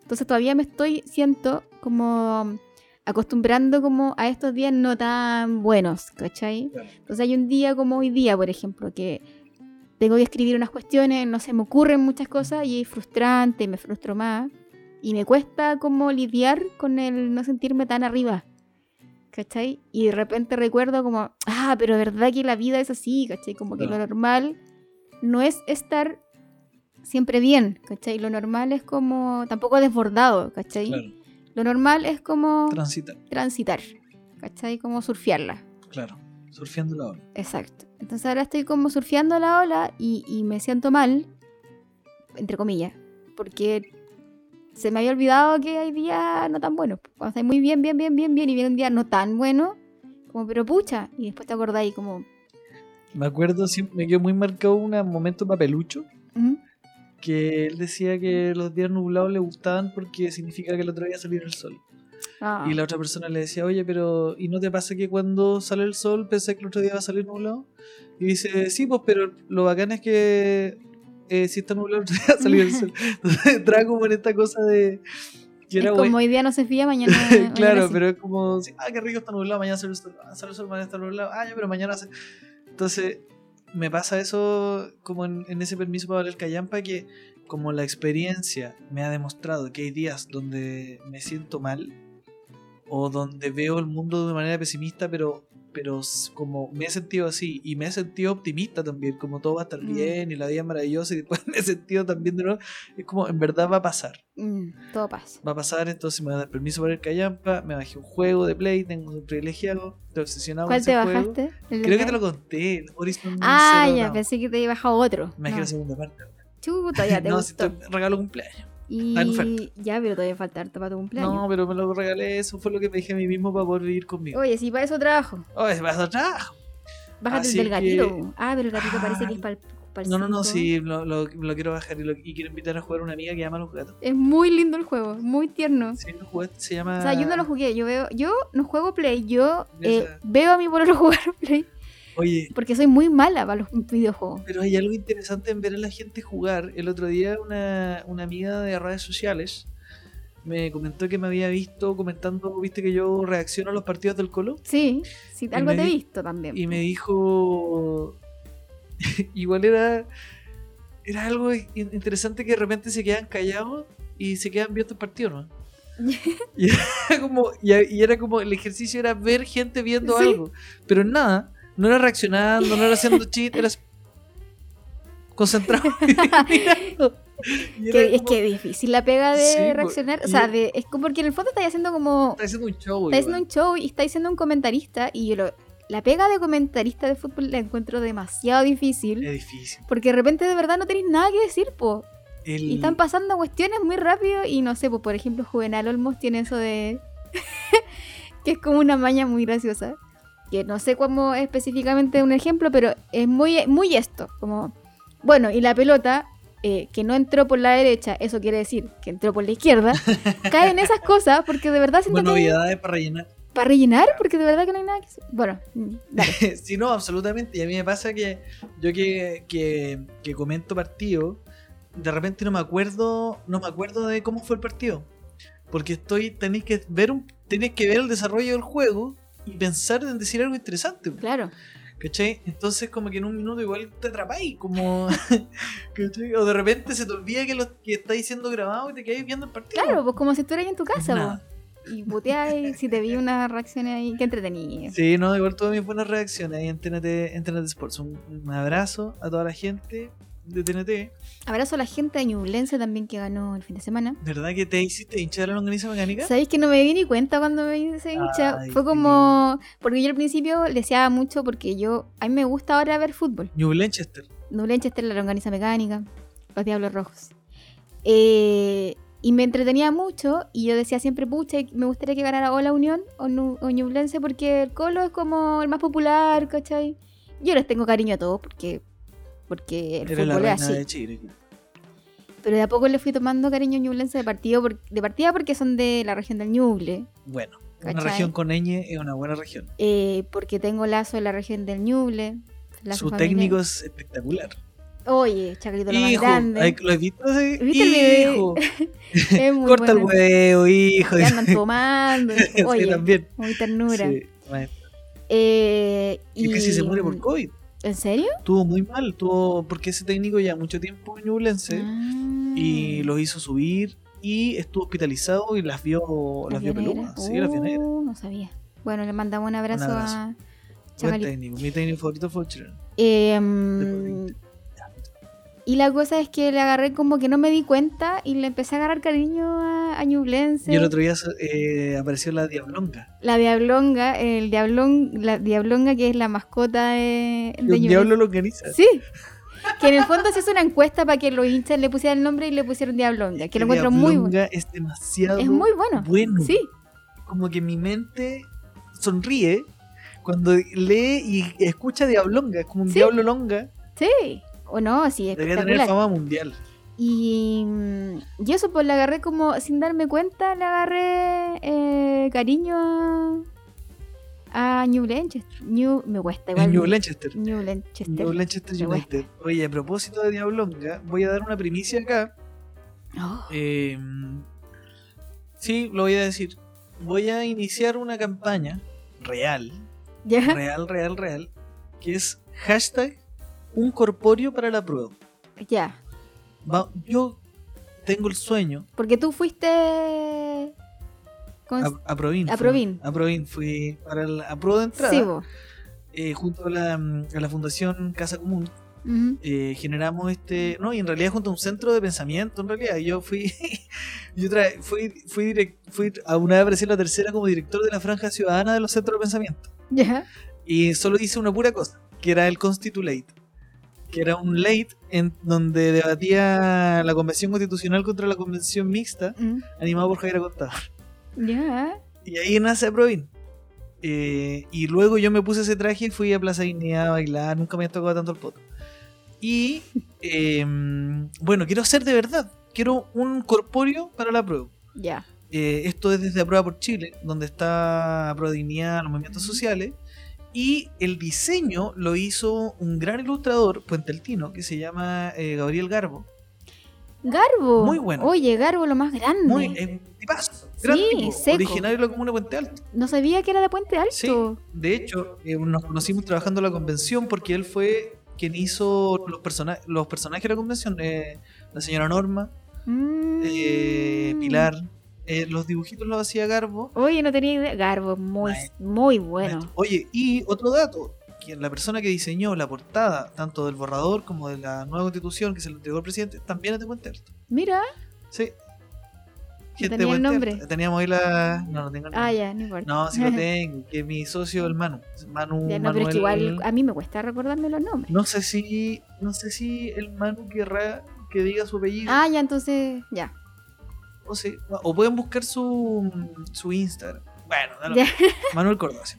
Entonces todavía me estoy, siento como acostumbrando como a estos días no tan buenos, ¿cachai? Entonces hay un día como hoy día, por ejemplo, que tengo que escribir unas cuestiones, no se me ocurren muchas cosas y es frustrante, me frustro más. Y me cuesta como lidiar con el no sentirme tan arriba. ¿Cachai? Y de repente recuerdo como, ah, pero verdad que la vida es así, ¿cachai? Como que lo Claro. normal no es estar siempre bien, ¿cachai? Lo normal es como, tampoco desbordado, ¿cachai? Claro, Lo normal es como transitar, transitar, ¿cachai? Como surfearla. claro, surfeando la ola. Exacto. Entonces ahora estoy como surfeando la ola y, y me siento mal, entre comillas, porque se me había olvidado que hay días no tan buenos. Cuando estás muy bien, bien, bien, bien, bien y viene un día no tan bueno, como pero pucha, y después te acordáis como... Me acuerdo, siempre me quedó muy marcado un momento papelucho "Ujú, que él decía que los días nublados le gustaban porque significa que el otro día salir el sol. ah". Y la otra persona le decía, oye, pero ¿y no te pasa que cuando sale el sol pensé que el otro día va a salir nublado? Y dice, sí, pues, pero lo bacán es que eh, si está nublado el otro día va a salir el sol. Entonces entraba como en esta cosa de... Que Es era como bueno. hoy día no se fía, mañana... mañana claro, sí. pero es como, ah, qué rico está nublado, mañana sale el sol, ah, sale el sol, mañana está nublado, ah, ya, pero mañana hace... Entonces, me pasa eso como en, ese permiso para el callampa que como la experiencia me ha demostrado que hay días donde me siento mal o donde veo el mundo de manera pesimista, pero pero como me he sentido así y me he sentido optimista también, como todo va a estar Mm. bien y la vida es maravillosa y después me he sentido también de nuevo, es como en verdad va a pasar Mm, todo pasa. va a pasar, entonces me va a dar permiso para ir callampa, me bajé un juego de Play, tengo un privilegiado, estoy obsesionado ¿Cuál con te ese bajaste? ¿El Creo que te lo conté, el Horizon Ah, ya, pensé que te había bajado otro. Me bajé No. la segunda parte. Chuta, ya te no, si gustó. te regalo cumpleaños. Y en oferta. ya, pero todavía falta harto para tu cumpleaños. No, pero me lo regalé, eso fue lo que me dije a mí mismo para poder vivir conmigo. Oye, si para eso trabajo. Oh, es más trabajo. Bájate Así el del gatito. que- Ah, pero el gatito parece que es Ah, para el No, no, no, sí, lo, lo- lo quiero bajar y, lo- y quiero invitar a jugar a una amiga que ama los gatos. Es muy lindo el juego, muy tierno. Sí, jugaste, se llama... O sea, yo no lo jugué, yo veo, yo no juego Play, yo eh, veo a mi pololo jugar Play Oye, porque soy muy mala para los videojuegos. Pero hay algo interesante en ver a la gente jugar. El otro día una, una amiga de redes sociales me comentó que me había visto comentando, viste que yo reacciono a los partidos del Colo. Sí, sí, algo te he visto también. Y me dijo, igual era, era algo in- interesante que de repente se quedan callados y se quedan viendo el partido, ¿no? y, era como, y, y era como, el ejercicio era ver gente viendo Sí. algo, pero nada, no era reaccionando, no era haciendo cheat, era concentrado. Y es que difícil la pega de Sí, po, reaccionar. O sea, de, es como porque en el fondo estás haciendo como. Está haciendo un show. Estás haciendo un show y estás siendo un comentarista. Y yo lo- la pega de comentarista de fútbol la encuentro demasiado difícil. Es difícil. Porque de repente de verdad no tenéis nada que decir, po. El- Y están pasando cuestiones muy rápido y no sé, pues por ejemplo Juvenal Olmos tiene eso de... que es como una maña muy graciosa. Que no sé cómo específicamente un ejemplo, pero es muy, muy esto. Como, bueno, y la pelota, eh, que no entró por la derecha, eso quiere decir que entró por la izquierda, cae en esas cosas porque de verdad siento Bueno, que... novedades para rellenar. Para rellenar, porque de verdad que no hay nada que... Bueno, mm, dale. sí, no, absolutamente. Y a mí me pasa que yo que, que, que comento partido, de repente no me acuerdo, no me acuerdo de cómo fue el partido. Porque estoy, tenéis que ver un, tenéis que ver el desarrollo del juego y pensar en decir algo interesante. Claro. ¿Cachai? Entonces como que en un minuto igual te atrapáis, como ¿cachai? O de repente se te olvida que lo que estáis siendo grabado y te quedáis viendo el partido. Claro, pues como si estuvieras en tu casa, Nada. pues. Y puteáis, si te vi unas reacciones ahí, qué entretenido. Sí, no, igual todas mis buenas reacciones ahí en TNT, en TNT Sports. Un, un abrazo a toda la gente de TNT. Abrazo a la gente de Ñublense también que ganó el fin de semana. ¿Verdad que te hiciste hincha de la longaniza mecánica? ¿Sabéis que no me di ni cuenta cuando me hice hincha? Ay, Fue como. Porque yo al principio deseaba mucho porque yo. A mí me gusta ahora ver fútbol. New Lanchester. Ñublense la longaniza mecánica, los Diablos Rojos. Eh, y me entretenía mucho y yo decía siempre, pucha, me gustaría que ganara o la Unión o, Nu- o Ñublense porque el Colo es como el más popular, ¿cachai? Yo les tengo cariño a todos porque, porque el Eres la fútbol es reina así. de Chile. Pero de a poco le fui tomando cariño Ñublense de, partido por- de partida porque son de la región del Ñuble. Bueno, una región con ñ es una buena región. eh, porque tengo lazo en la región del Ñuble. Su técnico es espectacular. Oye, Chacarito lo más Hijo, grande. ay, ¿lo has visto? Sí, ¿Viste el video? Hijo, Es muy corta bueno. el huevo, hijo. Que andan tomando. Sí, Oye, también. muy ternura. Sí, maestro. Eh, Y y casi se muere por COVID. ¿En serio? Estuvo muy mal, tuvo, porque ese técnico ya mucho tiempo en Ñublense Ah. y los hizo subir y estuvo hospitalizado y las vio, las vio peludas. Sí, las vio negras. Uh, no sabía. Bueno, le mandamos un abrazo, abrazo. a técnico. Mi técnico favorito fue. Eh, Y la cosa es que le agarré como que no me di cuenta y le empecé a agarrar cariño a, a Ñublense. Y el otro día eh, apareció la Diablonga. La Diablonga, el Diablón, la Diablonga que es la mascota de, de Ñublense. diablo lo organiza. Sí. Que en el fondo se hizo una encuesta para que los hinchas le pusieran el nombre y le pusieron Diablonga. Que lo encuentro muy bueno. Diablonga es demasiado Es muy bueno. bueno. Sí. Como que mi mente sonríe cuando lee y escucha Diablonga. Es como un Sí. diablo longa. Sí. O no, sí, Debería tener fama mundial. Y, mm, y eso pues le agarré como, sin darme cuenta, le agarré eh, cariño a, a New Lanchester. New, me cuesta igual. New Lanchester. New Lanchester. New Lanchester United. Oye, a propósito de Diablonga, voy a dar una primicia acá. Oh, Eh, sí, lo voy a decir. Voy a iniciar una campaña real, ¿Ya? real, real, real, que es hashtag un corpóreo para la prueba. Ya. Va- yo tengo el sueño Porque tú fuiste... A, a Provin. A fui- Provin. A Provin. Fui para el, a prueba de entrada. Sí, vos. eh, junto a la, a la Fundación Casa Común. Eh, generamos este. No, y en realidad junto a un centro de pensamiento, en realidad. Yo fui. yo tra- fui, fui, fui a una vez aparecí la tercera como director de la Franja Ciudadana de los Centros de Pensamiento. Ya. Y solo hice una pura cosa, que era el Constitulate. Que era un late en donde debatía la Convención Constitucional contra la Convención Mixta, Mm. animado por Javier Acosta. Ya. Y ahí nace Provin. Eh, y luego yo me puse ese traje y fui a Plaza Dignidad a bailar. Nunca me había tocado tanto el poto. Y eh, bueno, quiero hacer de verdad. Quiero un corpóreo para la prueba. Ya. Eh, esto es desde Prueba por Chile, donde está Prueba Dignidad, los movimientos sociales. Y el diseño lo hizo un gran ilustrador, puenteltino, que se llama eh, Gabriel Garbo. Garbo. Muy bueno. Oye, Garbo, lo más grande. Muy, es un tipazo, gran Sí, tipo, seco. originario de la comuna de Puente Alto. No sabía que era de Puente Alto. Sí, de hecho, eh, nos conocimos trabajando en la convención porque él fue quien hizo los, persona los personajes de la convención. eh, la señora Norma, Mm. eh, Pilar, eh, los dibujitos los hacía Garbo. Oye, no tenía idea. Garbo, muy, muy bueno. Oye, y otro dato, quien la persona que diseñó la portada, tanto del borrador como de la nueva constitución que se le entregó al presidente, también es de Puente Alto. Mira. Sí. tenía de el nombre? Teníamos ahí la... No, no tengo el Ah, nombre. ya, no importa. No, sí lo tengo, que mi socio, el Manu. Manu Ya, no, pero es que igual a mí me cuesta recordarme los nombres. No sé si. No sé si el Manu querrá que diga su apellido. Ah, ya, entonces, ya. O, sí, o pueden buscar su, su Instagram. Bueno, da lo Ya. mismo. Manuel sí.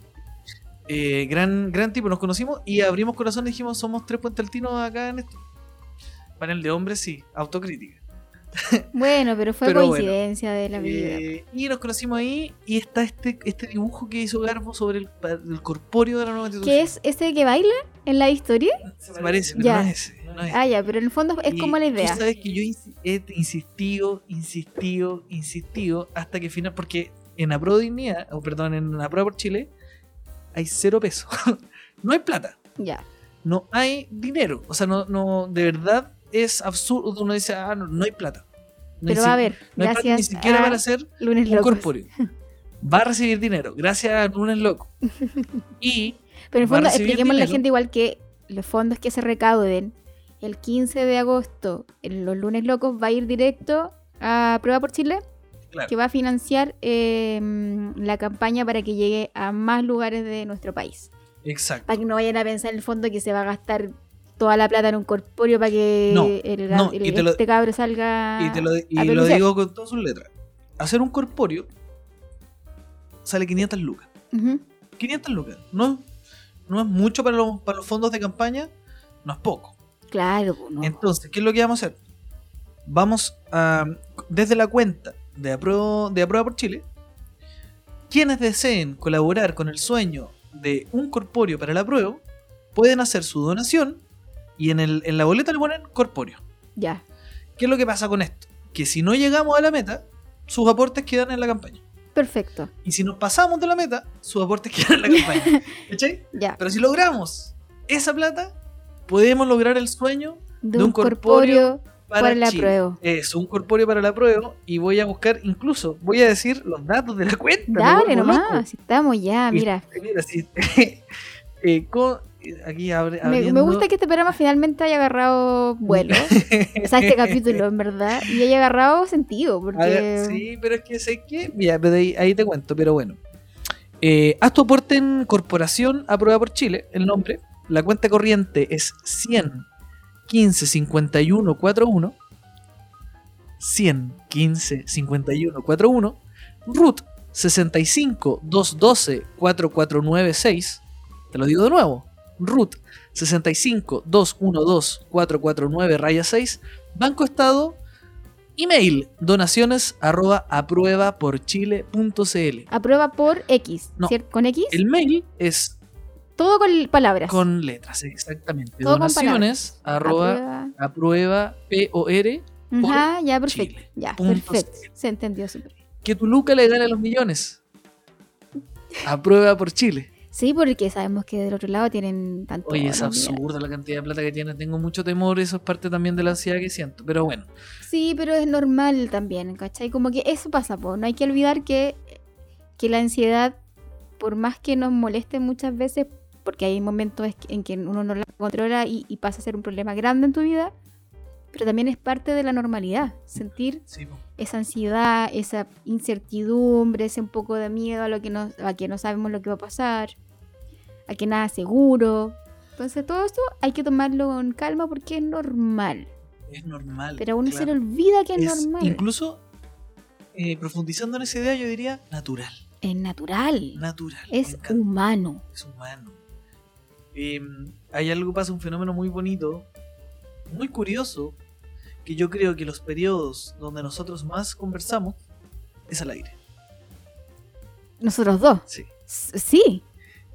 Eh, gran, gran tipo, nos conocimos y abrimos corazón y dijimos somos tres puentaltinos acá en esto. Panel de hombres, sí, autocrítica. Bueno, pero fue Pero bueno. coincidencia de la vida. Eh, y nos conocimos ahí y está este, este dibujo que hizo Garbo sobre el, el corpóreo de la nueva institución. ¿Qué es ese que baila en la historia? Se parece, Ya. no es. No es Ah, ya, pero en el fondo es Y como la idea. Tú sabes que yo he insistido, insistido, insistido hasta que final, porque en la Dignidad, o perdón, en la Pro por Chile, hay cero pesos. no hay plata, Ya. no hay dinero. O sea, no, no, de verdad es absurdo. Uno dice, ah, no, no hay plata. No hay Pero va a ver, no hay plata ni gracias siquiera a para hacer Lunes un corpóreo. Va a recibir dinero, gracias a Lunes Loco. Y Pero en el a fondo, expliquemos a la gente igual que los fondos que se recauden el 15 de agosto, en los lunes locos, va a ir directo a Prueba por Chile, Claro. que va a financiar eh, la campaña para que llegue a más lugares de nuestro país. exacto. Para que no vayan a pensar en el fondo que se va a gastar toda la plata en un corpóreo para que No, el, no, el- y te lo- este cabro salga Y, te lo, y a lo digo con todas sus letras. Hacer un corpóreo sale 500 lucas. Ujú. 500 lucas. No, no es mucho para los, para los fondos de campaña, no es poco. Claro, no. Entonces, ¿qué es lo que vamos a hacer? Vamos a, desde la cuenta de Aprueba, de Aprueba por Chile, quienes deseen colaborar con el sueño de un corpóreo para el apruebo, pueden hacer su donación y en, el, en la boleta le ponen corpóreo. ya. ¿Qué es lo que pasa con esto? Que si no llegamos a la meta, sus aportes quedan en la campaña. Perfecto. Y si nos pasamos de la meta, sus aportes quedan en la campaña. ¿Cachai? Ya. Pero si logramos esa plata, podemos lograr el sueño De, de un corpóreo corpóreo para, para la prueba. Eso, un corpóreo para la prueba. Y voy a buscar, incluso, voy a decir los datos de la cuenta. Dale nomás, si estamos ya, mira. Mira, sí. eh, con- aquí abre, Me, gusta que este programa finalmente haya agarrado vuelo. o sea, este capítulo, en verdad. Y haya agarrado sentido. Porque. A ver, sí, pero es que sé que. Mira, pero ahí, ahí te cuento, pero bueno. Eh, haz tu aporte en Corporación Aprueba por Chile, el nombre. La cuenta corriente es 100 15 51 41. 100 15 51 41. RUT 65 212 4496. Te lo digo de nuevo. RUT 65 212 449 raya 6. Banco Estado Email, donaciones arroba apruebaporchile.cl. Aprueba por X. No. ¿Cierto? ¿Con X? El mail es Todo con palabras. con letras, exactamente. Todo con donaciones arroba aprueba P-O-R. Ajá, ya, perfecto. Chile. Ya, Punto perfecto. Se entendió súper bien. Que tu Luca le gane los millones. Aprueba por Chile. Sí, porque sabemos que del otro lado tienen tanto. Oye, es absurda la cantidad de plata que tiene. Tengo mucho temor, eso es parte también de la ansiedad que siento. Pero bueno, Sí, pero es normal también, ¿cachai? Como que eso pasa, po. No hay que olvidar que, que la ansiedad, por más que nos moleste muchas veces, porque hay momentos en que uno no la controla y, y pasa a ser un problema grande en tu vida, pero también es parte de la normalidad. Sentir sí, esa ansiedad, esa incertidumbre, ese un poco de miedo a lo que no, a que no sabemos lo que va a pasar, a que nada seguro. Entonces todo esto hay que tomarlo con calma porque es normal. es normal. Pero a uno se le olvida que es, Es normal. Incluso, eh, profundizando en esa idea, yo diría natural. Es natural. Natural. es humano. es humano. Eh, hay algo, pasa un fenómeno muy bonito, muy curioso, que yo creo que los periodos donde nosotros más conversamos es al aire. Nosotros dos. Sí. S- Sí,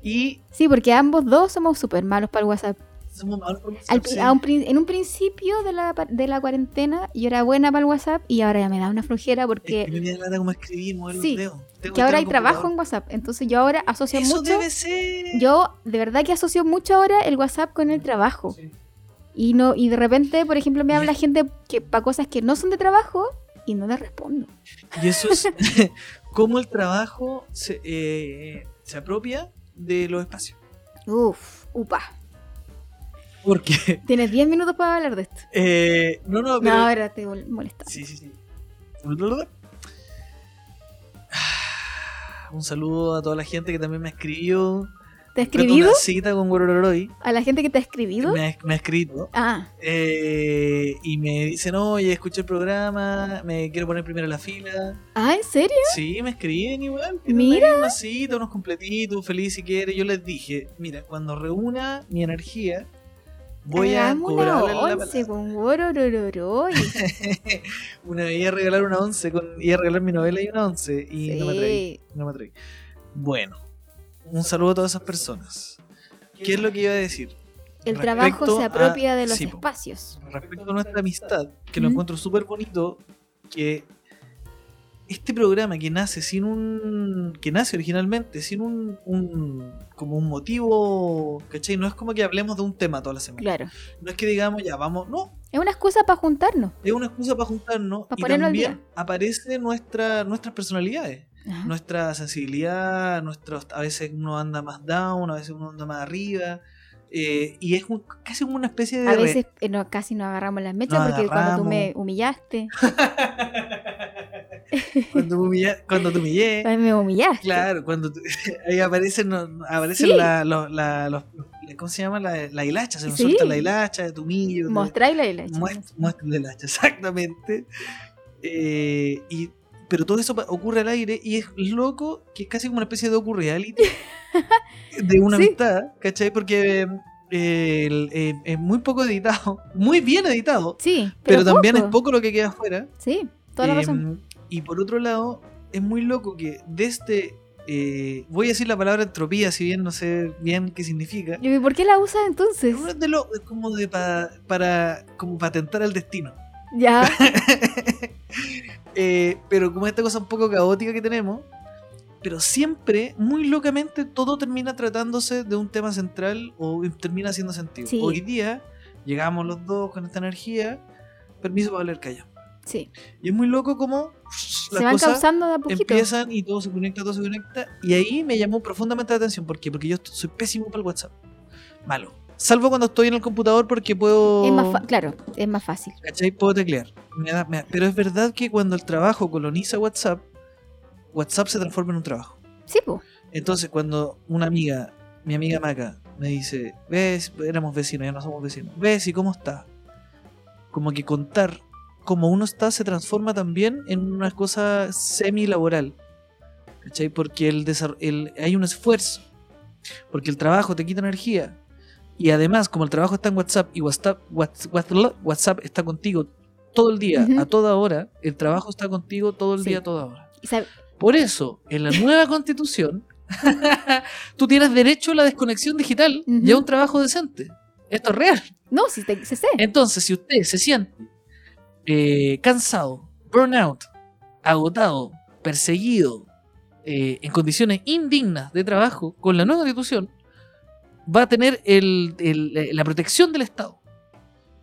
Y sí, porque ambos dos somos súper malos para el WhatsApp. Somos malos por Al a un en un principio de la, de la cuarentena yo era buena para el WhatsApp y ahora ya me da una flojera Es porque que me da como escribir, mover los Sí, dedos. Tengo que ahora hay trabajo en. WhatsApp. Entonces yo ahora asocio Eso mucho. debe ser. Yo de verdad que asocio mucho ahora el WhatsApp con el trabajo. Sí. Y no y de repente, por ejemplo, me habla gente que para cosas que no son de trabajo y no le respondo. Y eso es cómo el trabajo se, eh, se apropia de los espacios. Uf, upa. Porque, Tienes 10 minutos para hablar de esto. eh, no, no, pero. No, ahora te mol- molesta. Sí, sí, sí. Un saludo a toda la gente que también me escribió. ¿Te ha escribido? Una cita con Gorororoy. ¿A la gente que te ha escribido? Me ha, me ha escrito. Ah, eh, y me dicen, oye, escuché el programa, me quiero poner primero en la fila. ah, ¿en serio? Sí, me escriben igual. Mira. Una cita, unos completitos, feliz si quiere. Yo les dije, mira, cuando reúna mi energía, voy a Hagamos una cobrarle la once con Gororororoy. una vez iba a regalar una once, con, iba a regalar mi novela y una once, y no me atreví. Sí. No me atreví. Bueno, un saludo a todas esas personas. ¿Qué es lo que iba a decir? El Respecto trabajo se a- apropia de los sí, espacios. Respecto a nuestra amistad, que lo encuentro súper bonito, que este programa que nace sin un. que nace originalmente sin un. un- como un motivo. ¿Cachai? No es como que hablemos de un tema toda la semana. Claro. No es que digamos, ya vamos. No, Es una excusa para juntarnos. es una excusa para juntarnos Pa' y también aparece nuestra, nuestras personalidades. Ajá. nuestra sensibilidad, nuestros, a veces uno anda más down, a veces uno anda más arriba, eh, y es un- casi como una especie de... A veces eh, no, casi nos agarramos las mechas Nos porque cuando tú me humillaste, cuando, me humilla- cuando te humillé, me humillaste. claro, cuando ahí aparecen, no- aparecen Sí. la- la- los- ¿cómo se llama? La, la hilacha, se nos Sí. suelta la hilacha, tu humillo, y la echamos. muest- muestra la hilacha, exactamente. Eh, y, pero todo eso ocurre al aire y es loco que es casi como una especie de docu-reality de una Sí. amistad, ¿cachai? Porque eh, eh, es muy poco editado, muy bien editado, Sí, pero, pero, también es poco. poco lo que queda afuera. Sí, toda la Eh, razón. Y por otro lado, es muy loco que desde. eh, voy a decir la palabra entropía, si bien no sé bien qué significa. ¿Y por qué la usas entonces? Es de lo, es como de pa- para como patentar al destino. Ya, Eh, pero como esta cosa un poco caótica que tenemos, pero siempre, muy locamente, todo termina tratándose de un tema central o termina haciendo sentido. Sí. Hoy día llegamos los dos con esta energía, permiso para hablar callado. sí. Y es muy loco como las Se van cosas causando de a poquito. empiezan y todo se conecta, todo se conecta. Y ahí me llamó profundamente la atención. ¿Por qué? Porque yo soy pésimo para el WhatsApp. malo. Salvo cuando estoy en el computador porque puedo. Es más claro, es más fácil. ¿Cachai? Puedo teclear. Me da- me da- Pero es verdad que cuando el trabajo coloniza WhatsApp, WhatsApp se transforma en un trabajo. Sí, pues. Entonces, cuando una amiga, mi amiga Maca, me dice, ves, éramos vecinos, ya no somos vecinos, ves, ¿y cómo está? Como que contar cómo uno está se transforma también en una cosa semi-laboral. ¿Cachai? Porque el el- hay un esfuerzo. Porque el trabajo te quita energía. Y además, como el trabajo está en WhatsApp y WhatsApp, WhatsApp, WhatsApp está contigo todo el día, a toda hora, el trabajo está contigo todo el Sí. día, a toda hora. Por eso, en la nueva constitución, tú tienes derecho a la desconexión digital y a un trabajo decente. Esto es real. No, sí, te- se sé. Entonces, si usted se siente eh, cansado, burnout, agotado, perseguido, eh, en condiciones indignas de trabajo, con la nueva constitución, va a tener el- el- la protección del Estado.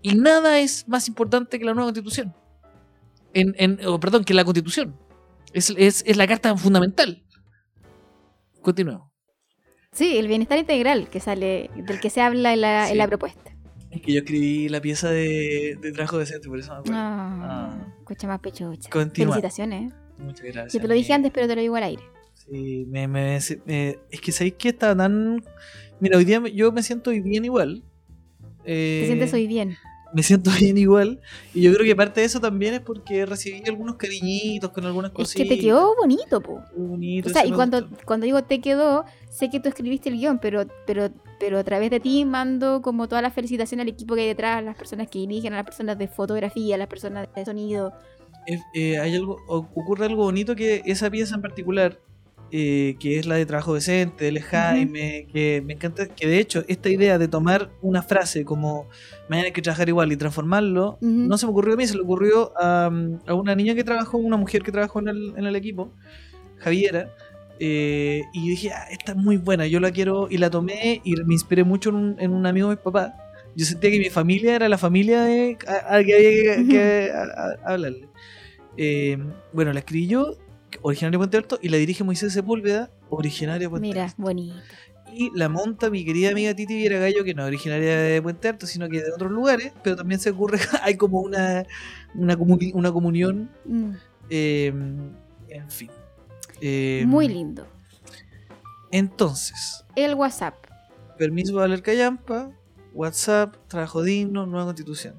Y nada es más importante que la nueva constitución. En, perdón, que la constitución. Es, es- es la carta fundamental. Continuemos. Sí, el bienestar integral que sale, del que se habla en la, Sí. en la propuesta. Es que yo escribí la pieza de, de trabajo decente, por eso me acuerdo. Ah, Ah. escucha más pechucha. Continúa. Felicitaciones. Muchas gracias. Yo te lo dije antes, pero te lo digo al aire. Sí, me, me- es que sabéis que está tan. Mira, hoy día yo me siento bien igual. Eh, Te sientes hoy bien. Me siento bien igual. Y yo creo que parte de eso también es porque recibí algunos cariñitos con algunas Es cositas. que te quedó bonito, po. Bonito, O sea, y cuando, gustó. cuando digo te quedó, sé que tú escribiste el guion, pero, pero, pero a través de ti mando como toda la felicitación al equipo que hay detrás, a las personas que dirigen, a las personas de fotografía, a las personas de sonido. Eh, eh, hay algo, ocurre algo bonito que esa pieza en particular, eh, que es la de trabajo decente, del Jaime, que me encanta, que de hecho esta idea de tomar una frase como mañana hay que trabajar igual y transformarlo, Ujú. no se me ocurrió a mí, se le ocurrió a, mm, a una niña que trabajó, una mujer que trabajó en el, en el equipo, Javiera, eh, y dije, "Ah, esta es muy buena, yo la quiero, y la tomé y me inspiré mucho en un, en un amigo de mi papá. Yo sentía que mi familia era la familia de, a, a que había que, que hablarle. Eh, bueno, la escribí yo, originaria de Puente Alto, y la dirige Moisés Sepúlveda, originaria de Puente Mira, Alto. bonito. Y la monta mi querida amiga Titi Viera Gallo, que no es originaria de Puente Alto, sino que de otros lugares, pero también se ocurre, hay como una, una, comuni- una comunión, Mm, eh, en fin. Eh, Muy lindo. Entonces, El WhatsApp. permiso para Valer Callampa, WhatsApp, trabajo digno, nueva constitución.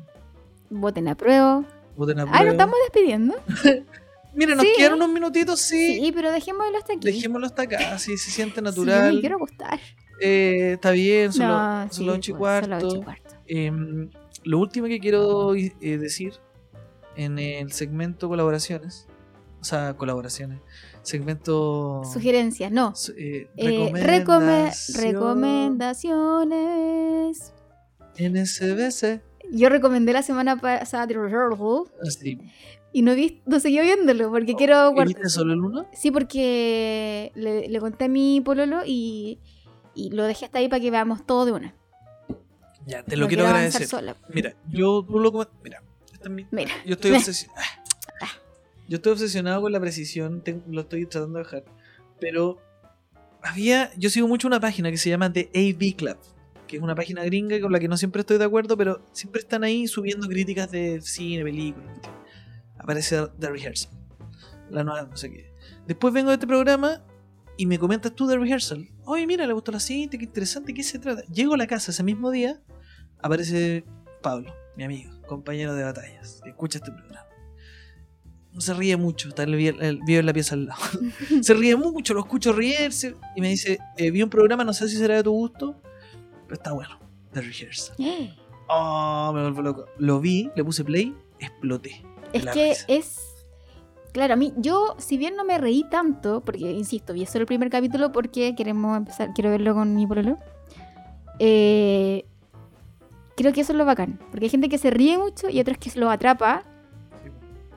Voten a prueba. Voten a Ah, ¿nos prueba. estamos despidiendo? Mira, nos Sí. quedan unos minutitos, sí. Sí, pero dejémoslo hasta aquí. Dejémoslo hasta acá, si se siente Sí, natural. me quiero acostar. Eh, está bien, son, No, sí, y pues, las cuarto. ocho y cuarto. Em, lo último que quiero eh, decir en el segmento colaboraciones, o sea, colaboraciones, segmento Sugerencias, no. eh, Eh, recome- recomendación recomendaciones. NSBC. Yo recomendé la semana pasada The Rehearsal Así. Y no, vi, no seguí viéndolo porque quiero guardar. ¿Viste solo el uno? Sí, porque le, le conté a mi pololo y, y lo dejé hasta ahí para que veamos todo de una. Ya, te lo No quiero agradecer. sola. Mira, yo tú lo Mira, esta es mi- Mira. yo estoy obsesionado. Yo estoy obsesionado con la precisión, lo estoy tratando de dejar. Pero había. Yo sigo mucho una página que se llama The AV Club, que es una página gringa con la que no siempre estoy de acuerdo, pero siempre están ahí subiendo críticas de cine, películas. ¿entiendes? Aparece The Rehearsal, la nueva, no sé qué. Después vengo de este programa y me comentas tú The Rehearsal. Oye, mira, le gustó la cinta, qué interesante, ¿qué se trata? Llego a la casa ese mismo día, aparece Pablo, mi amigo, compañero de batallas, que escucha este programa. No se ríe mucho, está el, el- en la pieza al lado. se ríe mucho, lo escucho reírse y me dice, eh, vi un programa, no sé si será de tu gusto, pero está bueno, The Rehearsal. Oh, me vuelvo loco. Lo vi, le puse play, exploté. Es la que risa. es. Claro, a mí, yo, si bien no me reí tanto, porque insisto, vi solo el primer capítulo porque queremos empezar, quiero verlo con mi pololo. eh, creo que eso es lo bacán. Porque hay gente que se ríe mucho y otros que se lo atrapa.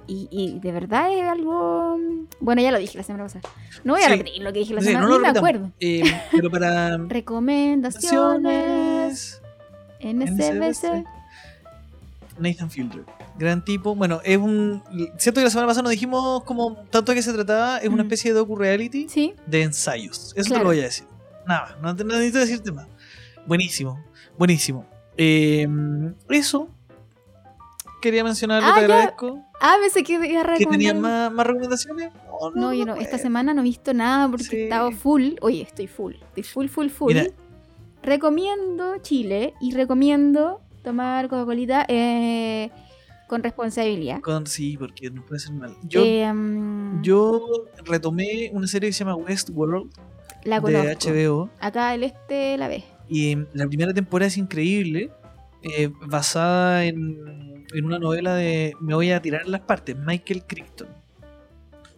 Y, y de verdad es algo. Bueno, ya lo dije la semana pasada. No voy a Sí. repetir lo que dije la Sí, semana no lo ni me acuerdo. Eh, pero para Recomendaciones. NCBC. Nathan Fielder. Gran tipo. Bueno, es un. Siento que la semana pasada nos dijimos como tanto de qué se trataba. Es una Mm. especie de docu-reality Sí. de ensayos. Eso te Claro. lo voy a decir. Nada no, te- no necesito decirte más. Buenísimo, buenísimo. Eh, eso quería mencionarlo, Ah, te ya. agradezco. Ah, pensé que iba a ¿Que recomendar. tenías más, más recomendaciones? No, No, yo no. Esta semana no he visto nada porque Sí. estado full. Oye, estoy full. Estoy full, full, full. Mira. Recomiendo Chile y recomiendo tomar Coca-Colita eh, con responsabilidad. Con, sí, porque no puede ser mal. Yo, Eh, mm, yo retomé una serie que se llama Westworld la conozco. de HBO. Acá el este la ve. Y la primera temporada es increíble, eh, basada en, en una novela de Me voy a tirar las partes, Michael Crichton.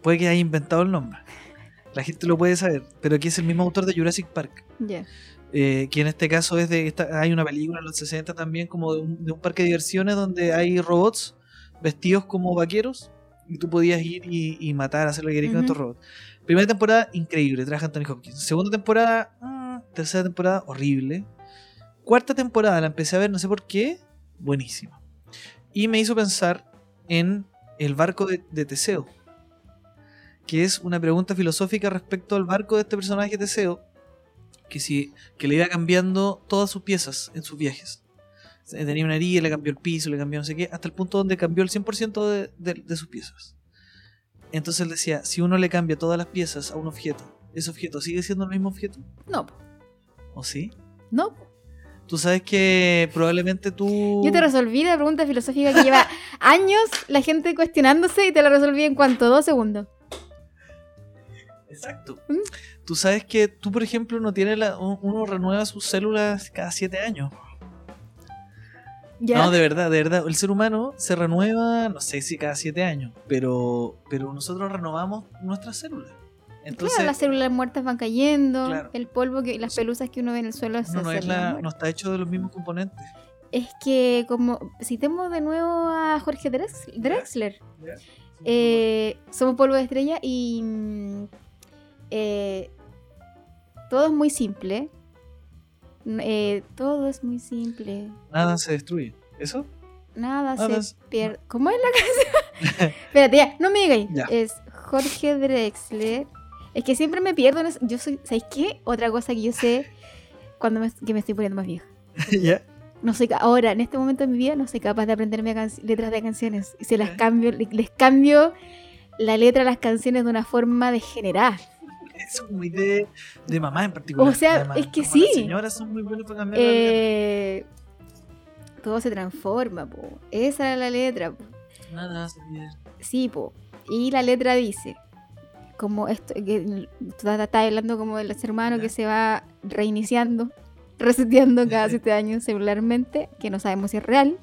Puede que haya inventado el nombre. La gente lo puede saber, pero aquí es el mismo autor de Jurassic Park. Ya. Eh, que en este caso es de esta, hay una película en los 60 también como de un, de un parque de diversiones donde hay robots vestidos como vaqueros y tú podías ir y, y matar, hacer lo que querías con estos robots. Primera temporada, increíble, trabaja Anthony Hopkins. Segunda temporada, ah, tercera temporada, horrible. Cuarta temporada, la empecé a ver, no sé por qué, buenísima. Y me hizo pensar en el barco de, de Teseo, que es una pregunta filosófica respecto al barco de este personaje Teseo, que, si, que le iba cambiando todas sus piezas en sus viajes. Tenía una herida, le cambió el piso, le cambió no sé qué, hasta el punto donde cambió el 100% de, de- de sus piezas. Entonces él decía, si uno le cambia todas las piezas a un objeto, ¿ese objeto sigue siendo el mismo objeto? No. ¿O sí? no. Tú sabes que probablemente tú... Yo te resolví la pregunta filosófica que lleva años la gente cuestionándose y te la resolví en cuanto dos segundos. Exacto. ¿Mm? Tú sabes que tú, por ejemplo, no tienes la... un- Uno renueva sus células cada siete años. ¿Ya? No, de verdad, de verdad. El ser humano se renueva, no sé si cada siete años, pero, pero nosotros renovamos nuestras células. Entonces, claro, las células muertas van cayendo, Claro. el polvo, que, las pelusas que uno ve en el suelo no, no, es la- no está hecho de los mismos componentes. Es que como citemos de nuevo a Jorge Drex- Drexler, eh, somos polvo de estrella y mm, eh, todo es muy simple. Eh, todo es muy simple. Nada se destruye. ¿Eso? Nada, Nada se es- pierde. ¿Cómo es la canción? Espérate, ya, no me digáis. Ya. Es Jorge Drexler. Es que siempre me pierdo en eso. Yo soy, ¿sabéis qué? Otra cosa que yo sé cuando me, que me estoy poniendo más vieja. ¿Ya? No soy ahora, en este momento de mi vida, no soy capaz de aprenderme letras de canciones. Y se las ¿Eh? cambio, le- les cambio la letra a las canciones de una forma degenerada. Es muy de, de mamá en particular. O sea, además. es que sí. Las señoras son muy buenas para cambiar la. Eh, todo se transforma, po. Esa era la letra, po. Nada. Sí, po. Y la letra dice, como esto, que tú estás hablando como del ser humano que se va reiniciando, reseteando cada siete años celularmente, que no sabemos si es real.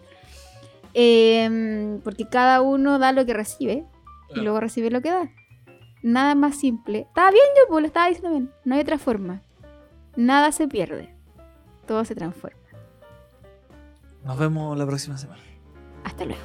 Em, porque cada uno da lo que recibe y luego recibe lo que da. Nada más simple. Estaba bien yo, pues lo estaba diciendo bien. No hay otra forma. Nada se pierde. Todo se transforma. Nos vemos la próxima semana. Hasta luego.